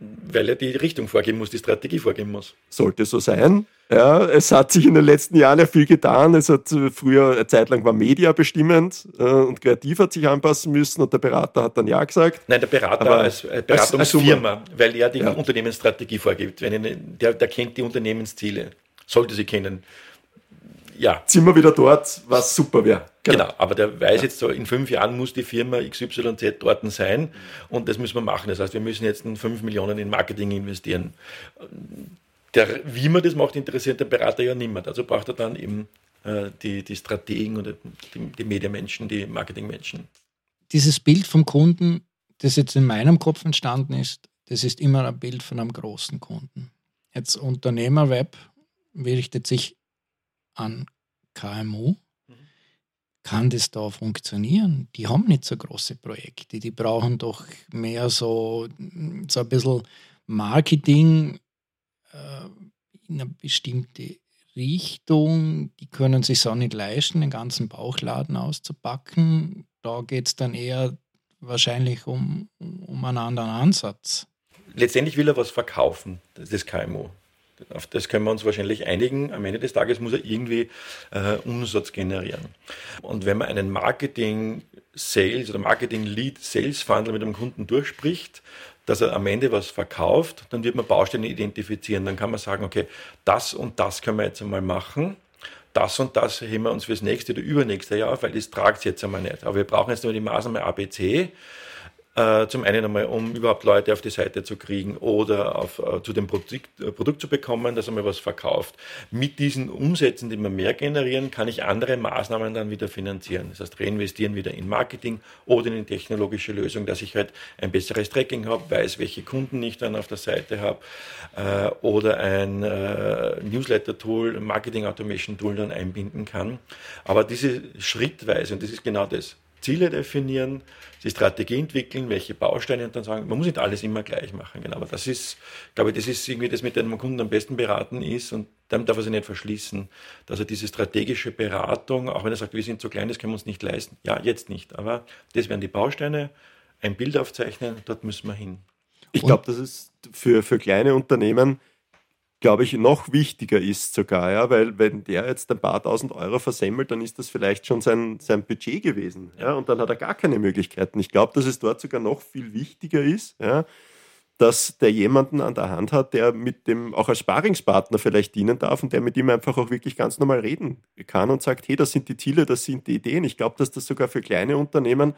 weil er die Richtung vorgeben muss, die Strategie vorgeben muss. Sollte so sein. Ja, es hat sich in den letzten Jahren ja viel getan. Es hat äh, früher eine Zeit lang war Media bestimmend äh, und kreativ hat sich anpassen müssen und der Berater hat dann ja gesagt. Nein, der Berater Aber als Beratungsfirma, als, als weil er die ja. Unternehmensstrategie vorgibt. Wenn er, der, der kennt die Unternehmensziele, sollte sie kennen ja. sind wir wieder dort, was super wäre. Genau. genau. aber der weiß jetzt so, in fünf Jahren muss die Firma XYZ dort sein und das müssen wir machen. Das heißt, wir müssen jetzt 5 Millionen in Marketing investieren. Der, wie man das macht, interessiert der Berater ja niemand. Also braucht er dann eben äh, die, die Strategen oder die, die Mediamenschen, die Marketingmenschen. Dieses Bild vom Kunden, das jetzt in meinem Kopf entstanden ist, das ist immer ein Bild von einem großen Kunden. Jetzt Unternehmerweb richtet sich an KMU. Kann das da funktionieren? Die haben nicht so große Projekte. Die brauchen doch mehr so, so ein bisschen Marketing äh, in eine bestimmte Richtung. Die können sich auch nicht leisten, den ganzen Bauchladen auszupacken. Da geht es dann eher wahrscheinlich um, um einen anderen Ansatz. Letztendlich will er was verkaufen, das KMU auf das können wir uns wahrscheinlich einigen. Am Ende des Tages muss er irgendwie äh, Umsatz generieren. Und wenn man einen Marketing Sales oder Marketing Lead Sales Funnel mit einem Kunden durchspricht, dass er am Ende was verkauft, dann wird man Bausteine identifizieren. Dann kann man sagen, okay, das und das können wir jetzt einmal machen. Das und das heben wir uns fürs nächste oder übernächste Jahr auf, weil das tragt es jetzt einmal nicht. Aber wir brauchen jetzt nur die Maßnahme ABC äh, zum einen einmal, um überhaupt Leute auf die Seite zu kriegen oder auf, äh, zu dem Produkt, äh, Produkt zu bekommen, dass einmal was verkauft. Mit diesen Umsätzen, die wir mehr generieren, kann ich andere Maßnahmen dann wieder finanzieren. Das heißt, reinvestieren wieder in Marketing oder in technologische Lösungen, dass ich halt ein besseres Tracking habe, weiß, welche Kunden ich dann auf der Seite habe oder ein Newsletter-Tool, Marketing-Automation-Tool dann einbinden kann. Aber diese schrittweise, und das ist genau das, Ziele definieren, die Strategie entwickeln, welche Bausteine und dann sagen, man muss nicht alles immer gleich machen. Genau. Aber das ist, glaube ich, das ist irgendwie das, mit dem man Kunden am besten beraten ist und dann darf er sich nicht verschließen, dass er diese strategische Beratung, auch wenn er sagt, wir sind zu klein, das können wir uns nicht leisten. Ja, jetzt nicht. Aber das wären die Bausteine, ein Bild aufzeichnen, dort müssen wir hin. Ich glaube, das ist für, für kleine Unternehmen glaube ich, noch wichtiger ist sogar, ja, weil wenn der jetzt ein paar tausend Euro versemmelt, dann ist das vielleicht schon sein, sein Budget gewesen. Ja, und dann hat er gar keine Möglichkeiten. Ich glaube, dass es dort sogar noch viel wichtiger ist, ja, dass der jemanden an der Hand hat, der mit dem auch als Sparingspartner vielleicht dienen darf und der mit ihm einfach auch wirklich ganz normal reden kann und sagt, hey, das sind die Ziele, das sind die Ideen. Ich glaube, dass das sogar für kleine Unternehmen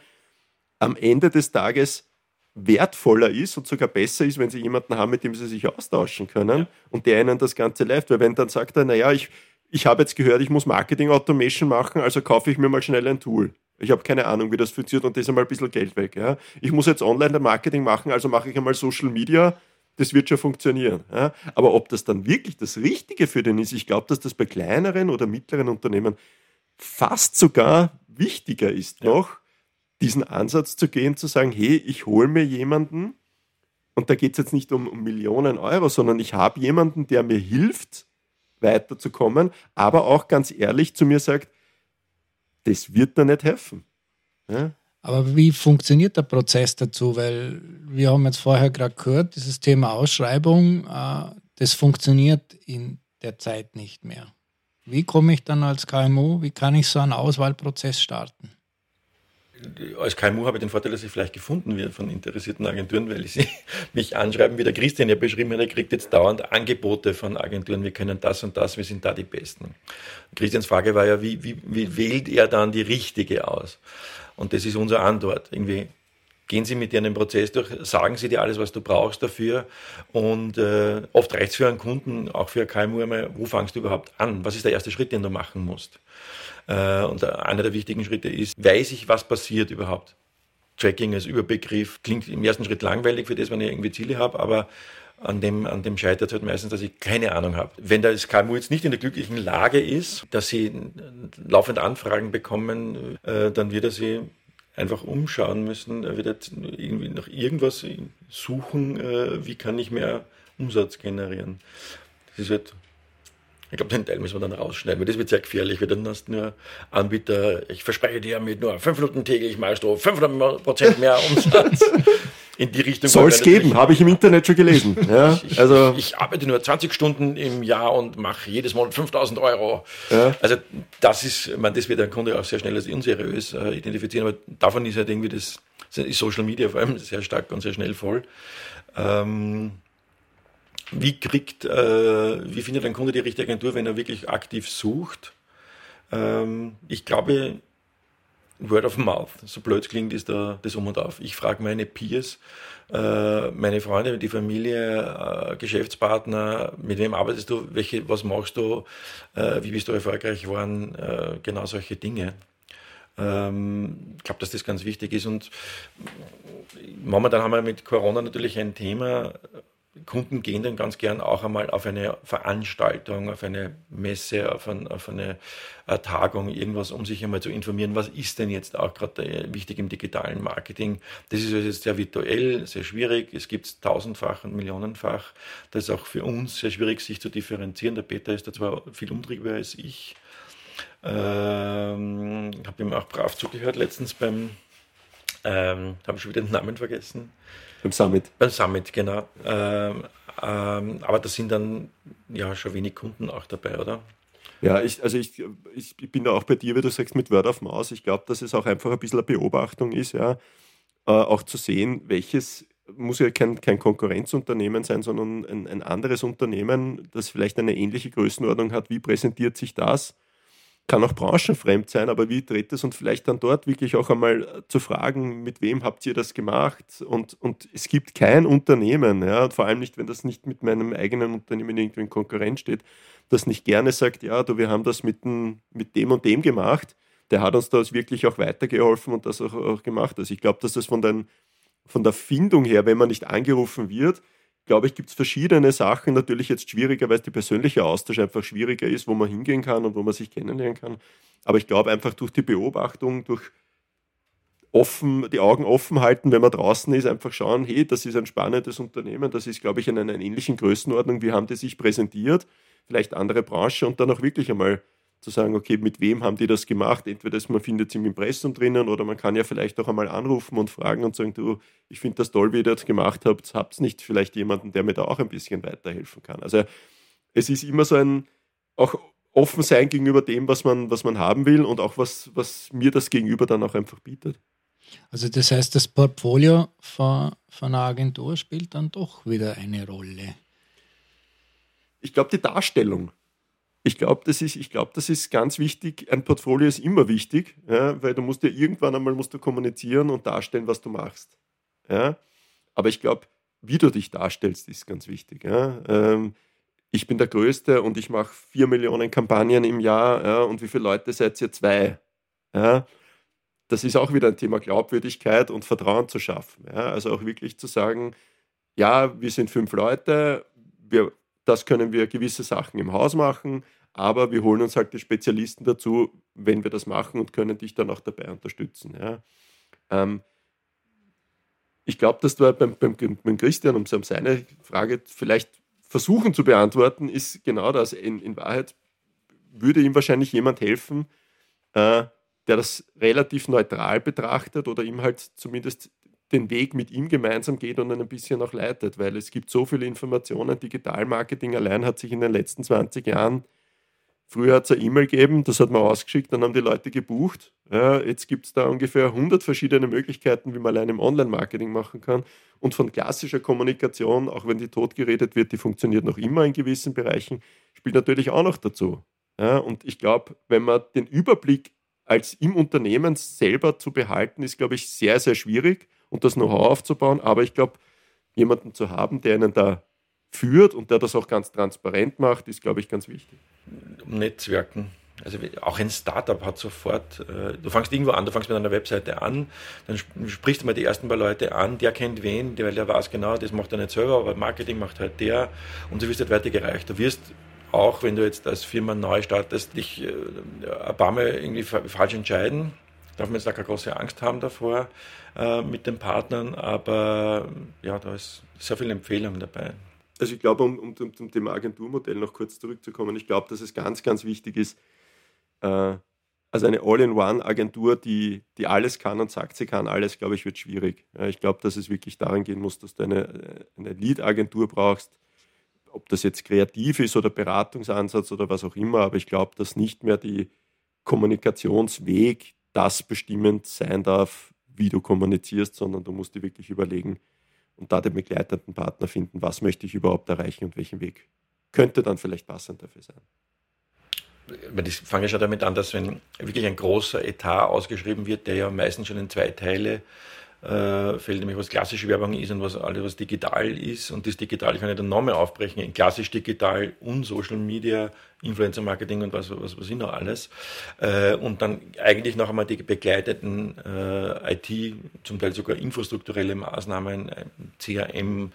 am Ende des Tages wertvoller ist und sogar besser ist, wenn sie jemanden haben, mit dem sie sich austauschen können ja. und der ihnen das Ganze läuft. Weil wenn dann sagt er, naja, ich, ich habe jetzt gehört, ich muss Marketing Automation machen, also kaufe ich mir mal schnell ein Tool. Ich habe keine Ahnung, wie das funktioniert und das ist einmal ein bisschen Geld weg. Ja. Ich muss jetzt Online-Marketing machen, also mache ich einmal Social Media. Das wird schon funktionieren. Ja. Aber ob das dann wirklich das Richtige für den ist, ich glaube, dass das bei kleineren oder mittleren Unternehmen fast sogar wichtiger ist noch, diesen Ansatz zu gehen, zu sagen, hey, ich hole mir jemanden, und da geht es jetzt nicht um, um Millionen Euro, sondern ich habe jemanden, der mir hilft, weiterzukommen, aber auch ganz ehrlich zu mir sagt, das wird da nicht helfen. Ja? Aber wie funktioniert der Prozess dazu? Weil wir haben jetzt vorher gerade gehört, dieses Thema Ausschreibung, äh, das funktioniert in der Zeit nicht mehr. Wie komme ich dann als KMU, wie kann ich so einen Auswahlprozess starten? Als KMU habe ich den Vorteil, dass ich vielleicht gefunden werde von interessierten Agenturen, weil sie mich anschreiben, wie der Christian ja beschrieben hat, er kriegt jetzt dauernd Angebote von Agenturen, wir können das und das, wir sind da die Besten. Christians Frage war ja, wie, wie, wie wählt er dann die richtige aus? Und das ist unsere Antwort. Irgendwie gehen Sie mit dir einen Prozess durch, sagen Sie dir alles, was du brauchst dafür. Und äh, oft reicht es für einen Kunden, auch für ein KMU einmal, wo fangst du überhaupt an? Was ist der erste Schritt, den du machen musst? Äh, und einer der wichtigen Schritte ist, weiß ich, was passiert überhaupt? Tracking als Überbegriff klingt im ersten Schritt langweilig für das, wenn ich irgendwie Ziele habe, aber an dem, an dem scheitert es halt meistens, dass ich keine Ahnung habe. Wenn das KMU jetzt nicht in der glücklichen Lage ist, dass sie laufend Anfragen bekommen, äh, dann wird er sie einfach umschauen müssen, er wird irgendwie nach irgendwas suchen, äh, wie kann ich mehr Umsatz generieren. Das ist halt ich glaube, den Teil müssen wir dann rausschneiden, weil das wird sehr gefährlich, weil dann hast du nur Anbieter, ich verspreche dir mit nur fünf Minuten täglich machst du 500 Prozent mehr Umsatz. In die Richtung. Soll es geben, habe ich im Internet schon gelesen. Ja, ich, also ich, ich, arbeite nur 20 Stunden im Jahr und mache jedes Monat 5000 Euro. Ja. Also das ist, meine, das wird der Kunde auch sehr schnell als unseriös äh, identifizieren, aber davon ist halt irgendwie das, ist Social Media vor allem sehr stark und sehr schnell voll. Ähm, wie kriegt, äh, wie findet ein Kunde die richtige Agentur, wenn er wirklich aktiv sucht? Ähm, ich glaube, Word of Mouth, so blöd klingt, ist da das Um und Auf. Ich frage meine Peers, äh, meine Freunde, die Familie, äh, Geschäftspartner, mit wem arbeitest du, welche, was machst du, äh, wie bist du erfolgreich geworden, äh, genau solche Dinge. Ähm, ich glaube, dass das ganz wichtig ist und momentan haben wir mit Corona natürlich ein Thema, Kunden gehen dann ganz gern auch einmal auf eine Veranstaltung, auf eine Messe, auf, ein, auf eine, eine, Tagung, irgendwas, um sich einmal zu informieren, was ist denn jetzt auch gerade wichtig im digitalen Marketing. Das ist jetzt sehr virtuell, sehr schwierig. Es gibt es tausendfach und millionenfach. Das ist auch für uns sehr schwierig, sich zu differenzieren. Der Peter ist da zwar viel umtriebiger als ich. Ähm, habe ihm auch brav zugehört letztens beim, ähm, habe schon wieder den Namen vergessen beim Summit. Beim Summit, genau. Ähm, ähm, aber da sind dann ja schon wenig Kunden auch dabei, oder? Ja, ich, also ich, ich, bin da auch bei dir, wie du sagst, mit Word of Mouse. Ich glaube, dass es auch einfach ein bisschen eine Beobachtung ist, ja, äh, auch zu sehen, welches muss ja kein, kein Konkurrenzunternehmen sein, sondern ein, ein anderes Unternehmen, das vielleicht eine ähnliche Größenordnung hat. Wie präsentiert sich das? Kann auch branchenfremd sein, aber wie dreht es und vielleicht dann dort wirklich auch einmal äh, zu fragen, mit wem habt ihr das gemacht? Und, und es gibt kein Unternehmen, ja, und vor allem nicht, wenn das nicht mit meinem eigenen Unternehmen irgendwie in Konkurrenz steht, das nicht gerne sagt, ja, du, wir haben das mit, dem, mit dem und dem gemacht. Der hat uns das wirklich auch weitergeholfen und das auch, auch gemacht. Also ich glaube, dass das von, den, von der Findung her, wenn man nicht angerufen wird, glaube ich, gibt es verschiedene Sachen, natürlich jetzt schwieriger, weil es der persönliche Austausch einfach schwieriger ist, wo man hingehen kann und wo man sich kennenlernen kann. Aber ich glaube einfach durch die Beobachtung, durch offen, die Augen offen halten, wenn man draußen ist, einfach schauen, hey, das ist ein spannendes Unternehmen, das ist, glaube ich, in einer ähnlichen Größenordnung, wie haben die sich präsentiert, vielleicht andere Branche und dann auch wirklich einmal zu sagen, okay, mit wem haben die das gemacht? Entweder man findet es im Impressum drinnen oder man kann ja vielleicht auch einmal anrufen und fragen und sagen, du, ich finde das toll, wie ihr das gemacht habt. Habt ihr nicht vielleicht jemanden, der mir da auch ein bisschen weiterhelfen kann? Also es ist immer so ein auch offen sein gegenüber dem, was man, was man haben will und auch was, was mir das Gegenüber dann auch einfach bietet. Also das heißt, das Portfolio von, von einer Agentur spielt dann doch wieder eine Rolle. Ich glaube, die Darstellung ich glaube, das, ist, glaub, das ist ganz wichtig. Ein Portfolio ist immer wichtig, ja, weil du musst ja irgendwann einmal musst du kommunizieren und darstellen, was du machst. Ja. Aber ich glaube, wie du dich darstellst, ist ganz wichtig. Ja. Ähm, ich bin der Größte und ich mache vier Millionen Kampagnen im Jahr ja, und wie viele Leute seid ihr? Zwei. Ja. Das ist auch wieder ein Thema Glaubwürdigkeit und Vertrauen zu schaffen. Ja. Also auch wirklich zu sagen, ja, wir sind fünf Leute, wir das können wir gewisse Sachen im Haus machen, aber wir holen uns halt die Spezialisten dazu, wenn wir das machen und können dich dann auch dabei unterstützen. Ja. Ähm, ich glaube, dass du beim, beim, beim Christian, um seine Frage vielleicht versuchen zu beantworten, ist genau das. In, in Wahrheit würde ihm wahrscheinlich jemand helfen, äh, der das relativ neutral betrachtet oder ihm halt zumindest den Weg mit ihm gemeinsam geht und ihn ein bisschen auch leitet, weil es gibt so viele Informationen. Digitalmarketing allein hat sich in den letzten 20 Jahren, früher hat es eine E-Mail gegeben, das hat man ausgeschickt, dann haben die Leute gebucht. Ja, jetzt gibt es da ungefähr 100 verschiedene Möglichkeiten, wie man allein im Online-Marketing machen kann. Und von klassischer Kommunikation, auch wenn die totgeredet wird, die funktioniert noch immer in gewissen Bereichen, spielt natürlich auch noch dazu. Ja, und ich glaube, wenn man den Überblick als im Unternehmen selber zu behalten, ist, glaube ich, sehr, sehr schwierig und das Know-how aufzubauen. Aber ich glaube, jemanden zu haben, der einen da führt und der das auch ganz transparent macht, ist, glaube ich, ganz wichtig. Netzwerken. Also auch ein Startup hat sofort, äh, du fangst irgendwo an, du fangst mit einer Webseite an, dann sprichst du mal die ersten paar Leute an, der kennt wen, weil der weiß genau, das macht er nicht selber, aber Marketing macht halt der und so wirst du halt weitergereicht. Du wirst auch, wenn du jetzt als Firma neu startest, dich äh, ein paar Mal irgendwie falsch entscheiden, darf man jetzt keine große Angst haben davor äh, mit den Partnern, aber ja, da ist sehr viel Empfehlung dabei. Also ich glaube, um, um, um zum Thema Agenturmodell noch kurz zurückzukommen, ich glaube, dass es ganz, ganz wichtig ist, äh, also eine All-in-One-Agentur, die, die alles kann und sagt, sie kann alles, glaube ich, wird schwierig. Ja, ich glaube, dass es wirklich daran gehen muss, dass du eine, eine Lead-Agentur brauchst, ob das jetzt kreativ ist oder Beratungsansatz oder was auch immer, aber ich glaube, dass nicht mehr die Kommunikationsweg das bestimmend sein darf, wie du kommunizierst, sondern du musst dir wirklich überlegen und da den begleitenden Partner finden, was möchte ich überhaupt erreichen und welchen Weg könnte dann vielleicht passend dafür sein. das fange schon damit an, dass wenn wirklich ein großer Etat ausgeschrieben wird, der ja meistens schon in zwei Teile äh, fällt, nämlich was klassische Werbung ist und was alles was digital ist. Und das Digital kann ich dann nochmal aufbrechen in klassisch digital und Social Media, Influencer Marketing und was, was, was sind noch alles. Äh, und dann eigentlich noch einmal die begleiteten äh, IT, zum Teil sogar infrastrukturelle Maßnahmen, äh, CRM,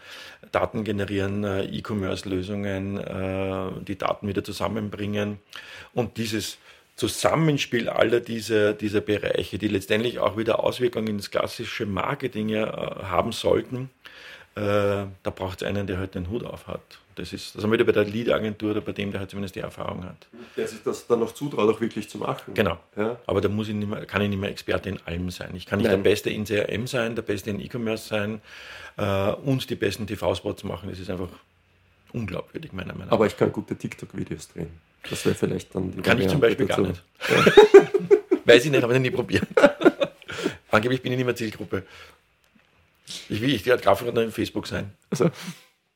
Daten generieren, äh, E-Commerce-Lösungen, äh, die Daten wieder zusammenbringen und dieses Zusammenspiel aller dieser, dieser Bereiche, die letztendlich auch wieder Auswirkungen ins klassische Marketing ja, haben sollten, äh, da braucht es einen, der halt den Hut auf hat. Das ist, das haben wir wieder bei der Lead-Agentur oder bei dem, der halt zumindest die Erfahrung hat. Der sich das dann noch zutraut, auch wirklich zu machen. Genau. Ja. Aber da muss ich nicht mehr, kann ich nicht mehr Experte in allem sein. Ich kann nicht Nein. der Beste in CRM sein, der Beste in E-Commerce sein äh, und die besten TV-Spots machen. Das ist einfach unglaubwürdig, meiner Meinung nach. Aber ich kann gute TikTok-Videos drehen. Das wäre vielleicht dann die Kann Variante ich zum Beispiel dazu. gar nicht. Ja. Weiß ich nicht, habe ich nie probiert. Angeblich bin ich nicht mehr Zielgruppe. Ich will, ich werde Grafiker in Facebook sein. Also.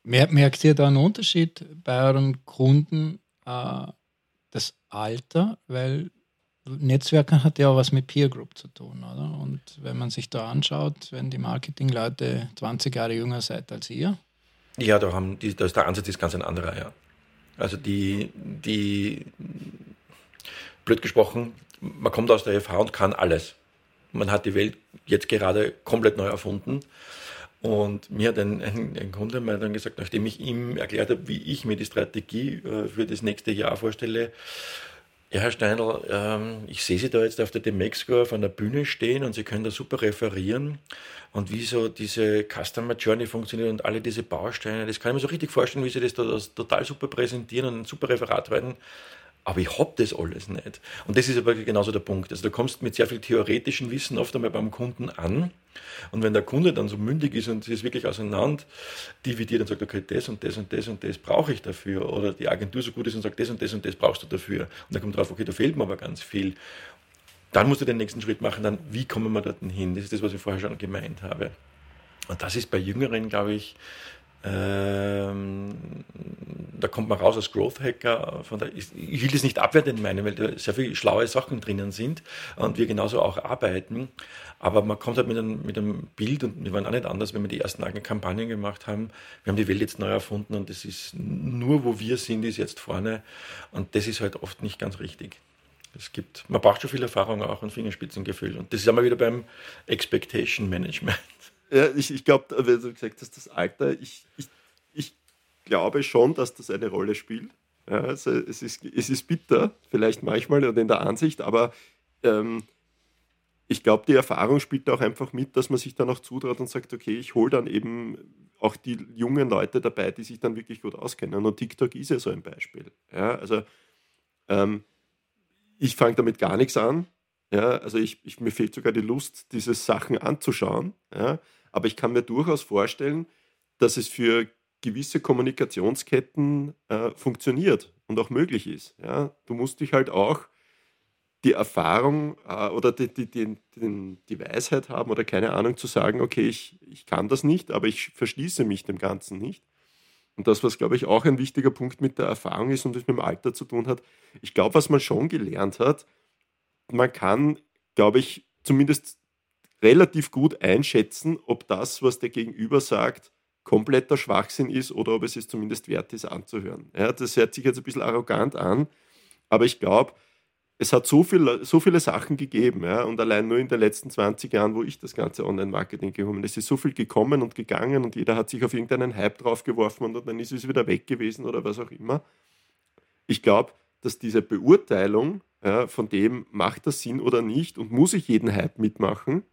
Merkt ihr da einen Unterschied bei euren Kunden, äh, das Alter? Weil Netzwerken hat ja auch was mit Peer Group zu tun, oder? Und wenn man sich da anschaut, wenn die Marketingleute 20 Jahre jünger seid als ihr? Ja, da, haben da ist der Ansatz ist ganz ein anderer, ja. Also die, die, blöd gesprochen, man kommt aus der FH und kann alles. Man hat die Welt jetzt gerade komplett neu erfunden. Und mir hat ein, ein, ein Kunde mal dann gesagt, nachdem ich ihm erklärt habe, wie ich mir die Strategie äh, für das nächste Jahr vorstelle, ja, Herr Steindl, ähm, ich sehe Sie da jetzt auf der Demexco auf einer Bühne stehen und Sie können da super referieren. Und wie so diese Customer Journey funktioniert und alle diese Bausteine, das kann ich mir so richtig vorstellen, wie Sie das da das total super präsentieren und ein super Referat halten aber ich hab das alles nicht. Und das ist aber genauso der Punkt. Also du kommst mit sehr viel theoretischem Wissen oft einmal beim Kunden an. Und wenn der Kunde dann so mündig ist und es wirklich auseinander dividiert und sagt, okay, das und das und das und das brauche ich dafür. Oder die Agentur so gut ist und sagt, das und das und das brauchst du dafür. Und dann kommt drauf, okay, da fehlt mir aber ganz viel. Dann musst du den nächsten Schritt machen, dann, wie kommen wir dort hin? Das ist das, was ich vorher schon gemeint habe. Und das ist bei Jüngeren, glaube ich, ähm, da kommt man raus als Growth Hacker. Von der, ich will das nicht abwertend meinen, weil da sehr viele schlaue Sachen drinnen sind und wir genauso auch arbeiten. Aber man kommt halt mit einem, mit einem Bild und wir waren auch nicht anders, wenn wir die ersten eigenen Kampagnen gemacht haben. Wir haben die Welt jetzt neu erfunden und das ist nur, wo wir sind, ist jetzt vorne. Und das ist halt oft nicht ganz richtig. Es gibt, man braucht schon viel Erfahrung auch und Fingerspitzengefühl. Und das ist einmal wieder beim Expectation Management. Ja, ich, ich glaube, wie du gesagt hast, das Alter, ich, ich, ich glaube schon, dass das eine Rolle spielt. Ja, also es, ist, es ist bitter, vielleicht manchmal oder in der Ansicht, aber ähm, ich glaube, die Erfahrung spielt auch einfach mit, dass man sich dann auch zutraut und sagt, okay, ich hole dann eben auch die jungen Leute dabei, die sich dann wirklich gut auskennen. Und TikTok ist ja so ein Beispiel. Ja, also ähm, ich fange damit gar nichts an. Ja, also ich, ich, mir fehlt sogar die Lust, diese Sachen anzuschauen. Ja, aber ich kann mir durchaus vorstellen, dass es für gewisse Kommunikationsketten äh, funktioniert und auch möglich ist. Ja? Du musst dich halt auch die Erfahrung äh, oder die, die, die, die, Weisheit haben oder keine Ahnung zu sagen, okay, ich, ich kann das nicht, aber ich verschließe mich dem Ganzen nicht. Und das, was, glaube ich, auch ein wichtiger Punkt mit der Erfahrung ist und das mit dem Alter zu tun hat, ich glaube, was man schon gelernt hat, man kann, glaube ich, zumindest relativ gut einschätzen, ob das, was der Gegenüber sagt, kompletter Schwachsinn ist oder ob es es zumindest wert ist anzuhören. Ja, das hört sich jetzt ein bisschen arrogant an, aber ich glaube, es hat so, viel, so viele Sachen gegeben ja, und allein nur in den letzten 20 Jahren, wo ich das ganze Online-Marketing gekommen es ist so viel gekommen und gegangen und jeder hat sich auf irgendeinen Hype draufgeworfen und dann ist es wieder weg gewesen oder was auch immer. Ich glaube, dass diese Beurteilung ja, von dem, macht das Sinn oder nicht und muss ich jeden Hype mitmachen,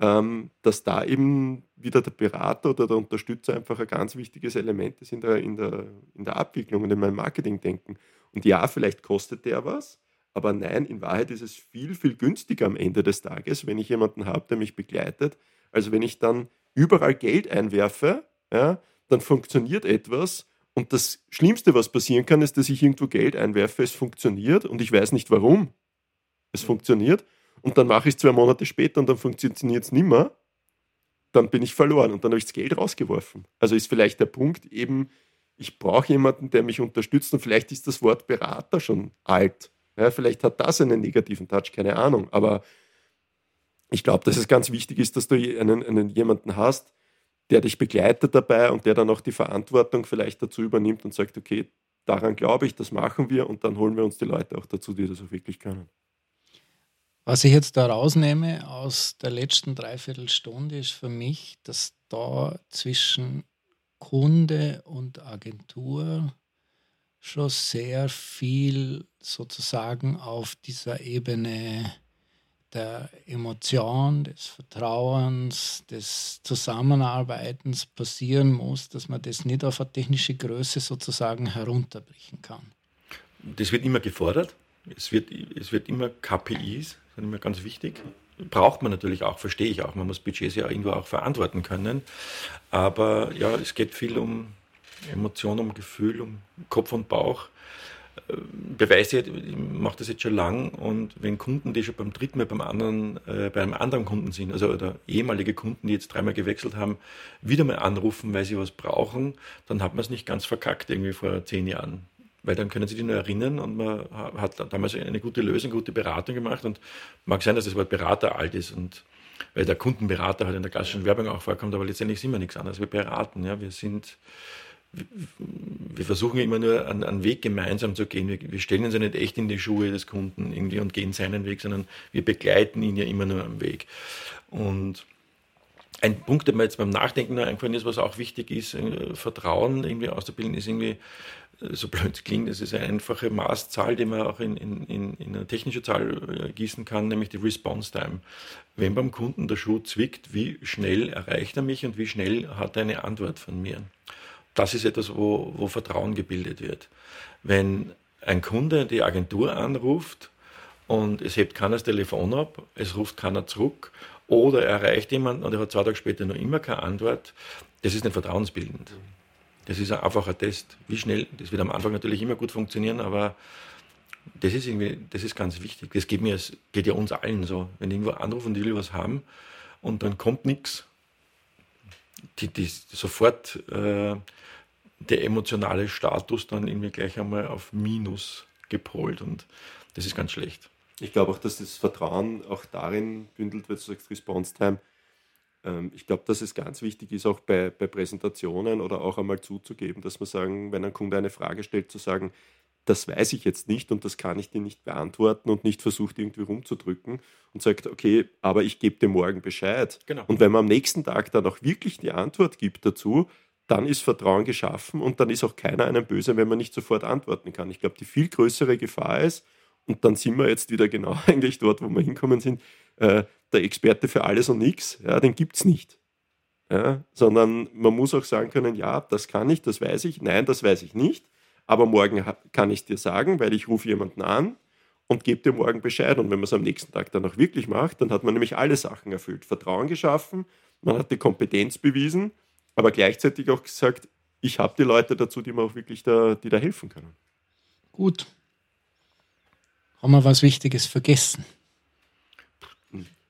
ähm, dass da eben wieder der Berater oder der Unterstützer einfach ein ganz wichtiges Element ist in der, in der, in der Abwicklung und in meinem Marketingdenken. Und ja, vielleicht kostet der was, aber nein, in Wahrheit ist es viel, viel günstiger am Ende des Tages, wenn ich jemanden habe, der mich begleitet, als wenn ich dann überall Geld einwerfe, ja, dann funktioniert etwas. Und das Schlimmste, was passieren kann, ist, dass ich irgendwo Geld einwerfe, es funktioniert und ich weiß nicht warum. Es funktioniert und dann mache ich es zwei Monate später und dann funktioniert es nicht mehr, dann bin ich verloren und dann habe ich das Geld rausgeworfen. Also ist vielleicht der Punkt eben, ich brauche jemanden, der mich unterstützt und vielleicht ist das Wort Berater schon alt. Ja, vielleicht hat das einen negativen Touch, keine Ahnung. Aber ich glaube, dass es ganz wichtig ist, dass du einen, einen jemanden hast, der dich begleitet dabei und der dann auch die Verantwortung vielleicht dazu übernimmt und sagt, okay, daran glaube ich, das machen wir und dann holen wir uns die Leute auch dazu, die das auch wirklich können. Was ich jetzt da rausnehme aus der letzten Dreiviertelstunde ist für mich, dass da zwischen Kunde und Agentur schon sehr viel sozusagen auf dieser Ebene der Emotion, des Vertrauens, des Zusammenarbeitens passieren muss, dass man das nicht auf eine technische Größe sozusagen herunterbrechen kann. Das wird immer gefordert. Es wird, es wird immer KPIs, sind immer ganz wichtig. Braucht man natürlich auch, verstehe ich auch. Man muss Budgets ja irgendwo auch verantworten können. Aber ja, es geht viel um Emotion, um Gefühl, um Kopf und Bauch beweise, ich mache das jetzt schon lang und wenn Kunden, die schon beim dritten Mal beim anderen, äh, bei einem anderen Kunden sind, also oder ehemalige Kunden, die jetzt dreimal gewechselt haben, wieder mal anrufen, weil sie was brauchen, dann hat man es nicht ganz verkackt irgendwie vor zehn Jahren. Weil dann können sie sich nur erinnern und man hat damals eine gute Lösung, gute Beratung gemacht und mag sein, dass das Wort Berater alt ist und weil der Kundenberater halt in der klassischen Werbung auch vorkommt, aber letztendlich sind wir nichts anderes. Wir beraten, ja, wir sind wir versuchen immer nur einen, einen, Weg gemeinsam zu gehen. Wir, wir, stellen uns ja nicht echt in die Schuhe des Kunden irgendwie und gehen seinen Weg, sondern wir begleiten ihn ja immer nur am Weg. Und ein Punkt, der mir jetzt beim Nachdenken noch eingefallen ist, was auch wichtig ist, äh, Vertrauen irgendwie auszubilden, ist irgendwie, so blöd es klingt, das ist eine einfache Maßzahl, die man auch in, in, in, eine technische Zahl äh, gießen kann, nämlich die Response Time. Wenn beim Kunden der Schuh zwickt, wie schnell erreicht er mich und wie schnell hat er eine Antwort von mir? das ist etwas, wo, wo Vertrauen gebildet wird. Wenn ein Kunde die Agentur anruft und es hebt keiner das Telefon ab, es ruft keiner zurück oder er erreicht jemanden und er hat zwei Tage später noch immer keine Antwort, das ist nicht vertrauensbildend. Das ist ein einfacher Test. Wie schnell, das wird am Anfang natürlich immer gut funktionieren, aber das ist irgendwie, das ist ganz wichtig. Das geht mir, geht ja uns allen so. Wenn irgendwo anrufen, die will was haben und dann kommt nichts, die, die sofort äh, der emotionale Status dann irgendwie gleich einmal auf Minus gepolt und das ist ganz schlecht. Ich glaube auch, dass das Vertrauen auch darin bündelt wird, du sagst Response Time. Ähm, ich glaube, dass es ganz wichtig ist, auch bei, bei Präsentationen oder auch einmal zuzugeben, dass man sagen, wenn ein Kunde eine Frage stellt, zu sagen, das weiß ich jetzt nicht und das kann ich dir nicht beantworten und nicht versucht irgendwie rumzudrücken und sagt, okay, aber ich gebe dir morgen Bescheid. Genau. Und wenn man am nächsten Tag dann auch wirklich die Antwort gibt dazu, dann ist Vertrauen geschaffen und dann ist auch keiner einem böse, wenn man nicht sofort antworten kann. Ich glaube, die viel größere Gefahr ist, und dann sind wir jetzt wieder genau eigentlich dort, wo wir hinkommen sind, äh, der Experte für alles und nichts, ja, den gibt es nicht. Ja, sondern man muss auch sagen können, ja, das kann ich, das weiß ich, nein, das weiß ich nicht, aber morgen kann ich dir sagen, weil ich rufe jemanden an und gebe dir morgen Bescheid. Und wenn man es am nächsten Tag dann auch wirklich macht, dann hat man nämlich alle Sachen erfüllt. Vertrauen geschaffen, man hat die Kompetenz bewiesen aber gleichzeitig auch gesagt, ich habe die Leute dazu, die mir auch wirklich da, die da helfen können. Gut. Haben wir was Wichtiges vergessen?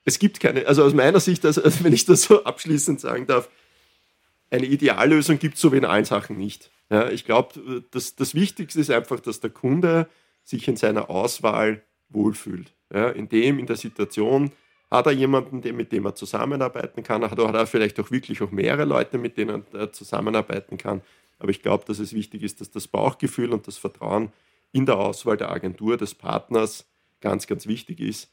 Es gibt keine, also aus meiner Sicht, also, also wenn ich das so abschließend sagen darf, eine Ideallösung gibt es so wie in allen Sachen nicht. Ja, ich glaube, das, das Wichtigste ist einfach, dass der Kunde sich in seiner Auswahl wohlfühlt. Ja, in dem, in der Situation, hat er jemanden, mit dem er zusammenarbeiten kann? Hat er vielleicht auch wirklich auch mehrere Leute, mit denen er zusammenarbeiten kann? Aber ich glaube, dass es wichtig ist, dass das Bauchgefühl und das Vertrauen in der Auswahl der Agentur, des Partners ganz, ganz wichtig ist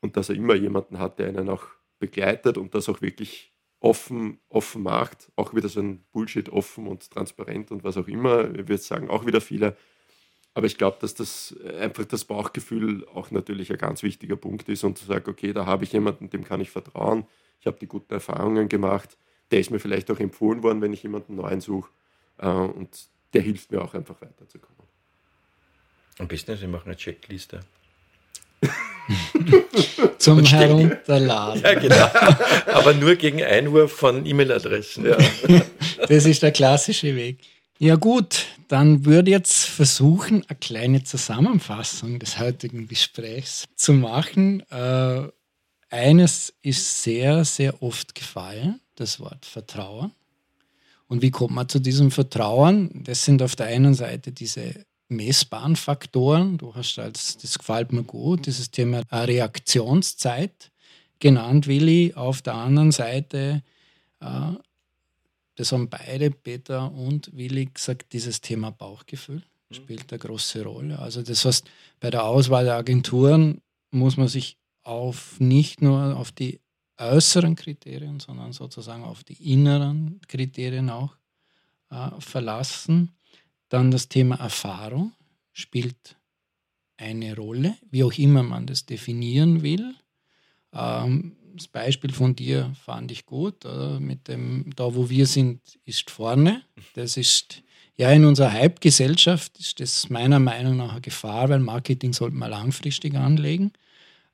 und dass er immer jemanden hat, der einen auch begleitet und das auch wirklich offen, offen macht. Auch wieder so ein Bullshit offen und transparent und was auch immer. Ich würde sagen, auch wieder viele aber ich glaube, dass das einfach das Bauchgefühl auch natürlich ein ganz wichtiger Punkt ist und zu sagen, okay, da habe ich jemanden, dem kann ich vertrauen. Ich habe die guten Erfahrungen gemacht. Der ist mir vielleicht auch empfohlen worden, wenn ich jemanden neuen suche. Äh, und der hilft mir auch einfach weiterzukommen. Am besten wir machen eine Checkliste. Zum Herunterladen. Ja, genau. Aber nur gegen Einwurf von E-Mail-Adressen. Ja. Das ist der klassische Weg. Ja gut, dann würde ich jetzt versuchen, eine kleine Zusammenfassung des heutigen Gesprächs zu machen. Äh, eines ist sehr, sehr oft gefallen, das Wort Vertrauen. Und wie kommt man zu diesem Vertrauen? Das sind auf der einen Seite diese messbaren Faktoren. Du hast als, das gefällt mir gut, dieses Thema Reaktionszeit genannt, Willi. Auf der anderen Seite, äh, das haben beide, Peter und Willi, gesagt, dieses Thema Bauchgefühl mhm. spielt eine große Rolle. Also das heißt, bei der Auswahl der Agenturen muss man sich auf nicht nur auf die äußeren Kriterien, sondern sozusagen auf die inneren Kriterien auch äh, verlassen. Dann das Thema Erfahrung spielt eine Rolle, wie auch immer man das definieren will. Ähm, das Beispiel von dir fand ich gut. Oder? Mit dem, da wo wir sind, ist vorne. Das ist ja in unserer Hype-Gesellschaft ist das meiner Meinung nach eine Gefahr, weil Marketing sollte man langfristig anlegen.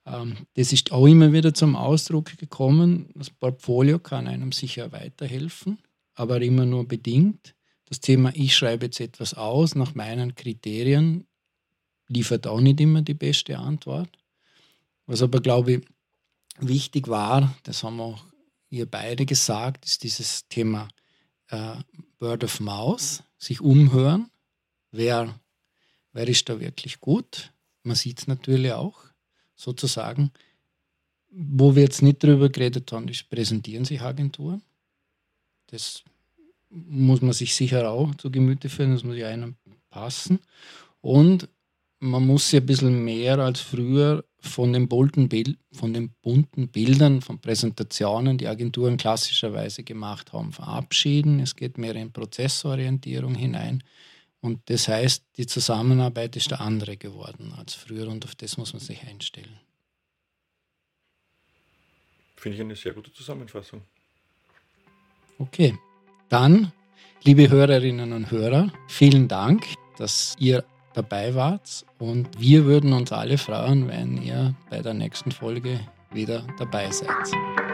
Ähm, das ist auch immer wieder zum Ausdruck gekommen. Das Portfolio kann einem sicher weiterhelfen, aber immer nur bedingt. Das Thema, ich schreibe jetzt etwas aus nach meinen Kriterien, liefert auch nicht immer die beste Antwort. Was aber, glaube ich, wichtig war, das haben auch ihr beide gesagt, ist dieses Thema äh, Word of Mouth, sich umhören, wer, wer ist da wirklich gut. Man sieht es natürlich auch sozusagen. Wo wir jetzt nicht drüber geredet haben, ist, präsentieren sich Agenturen. Das muss man sich sicher auch zu Gemüte führen, das muss ja einem passen. Und man muss sich ein bisschen mehr als früher von den, bunten Bild, von den bunten Bildern, von Präsentationen, die Agenturen klassischerweise gemacht haben, verabschieden. Es geht mehr in Prozessorientierung hinein. Und das heißt, die Zusammenarbeit ist der andere geworden als früher und auf das muss man sich einstellen. Finde ich eine sehr gute Zusammenfassung. Okay, dann, liebe Hörerinnen und Hörer, vielen Dank, dass ihr dabei wart und wir würden uns alle freuen, wenn ihr bei der nächsten Folge wieder dabei seid.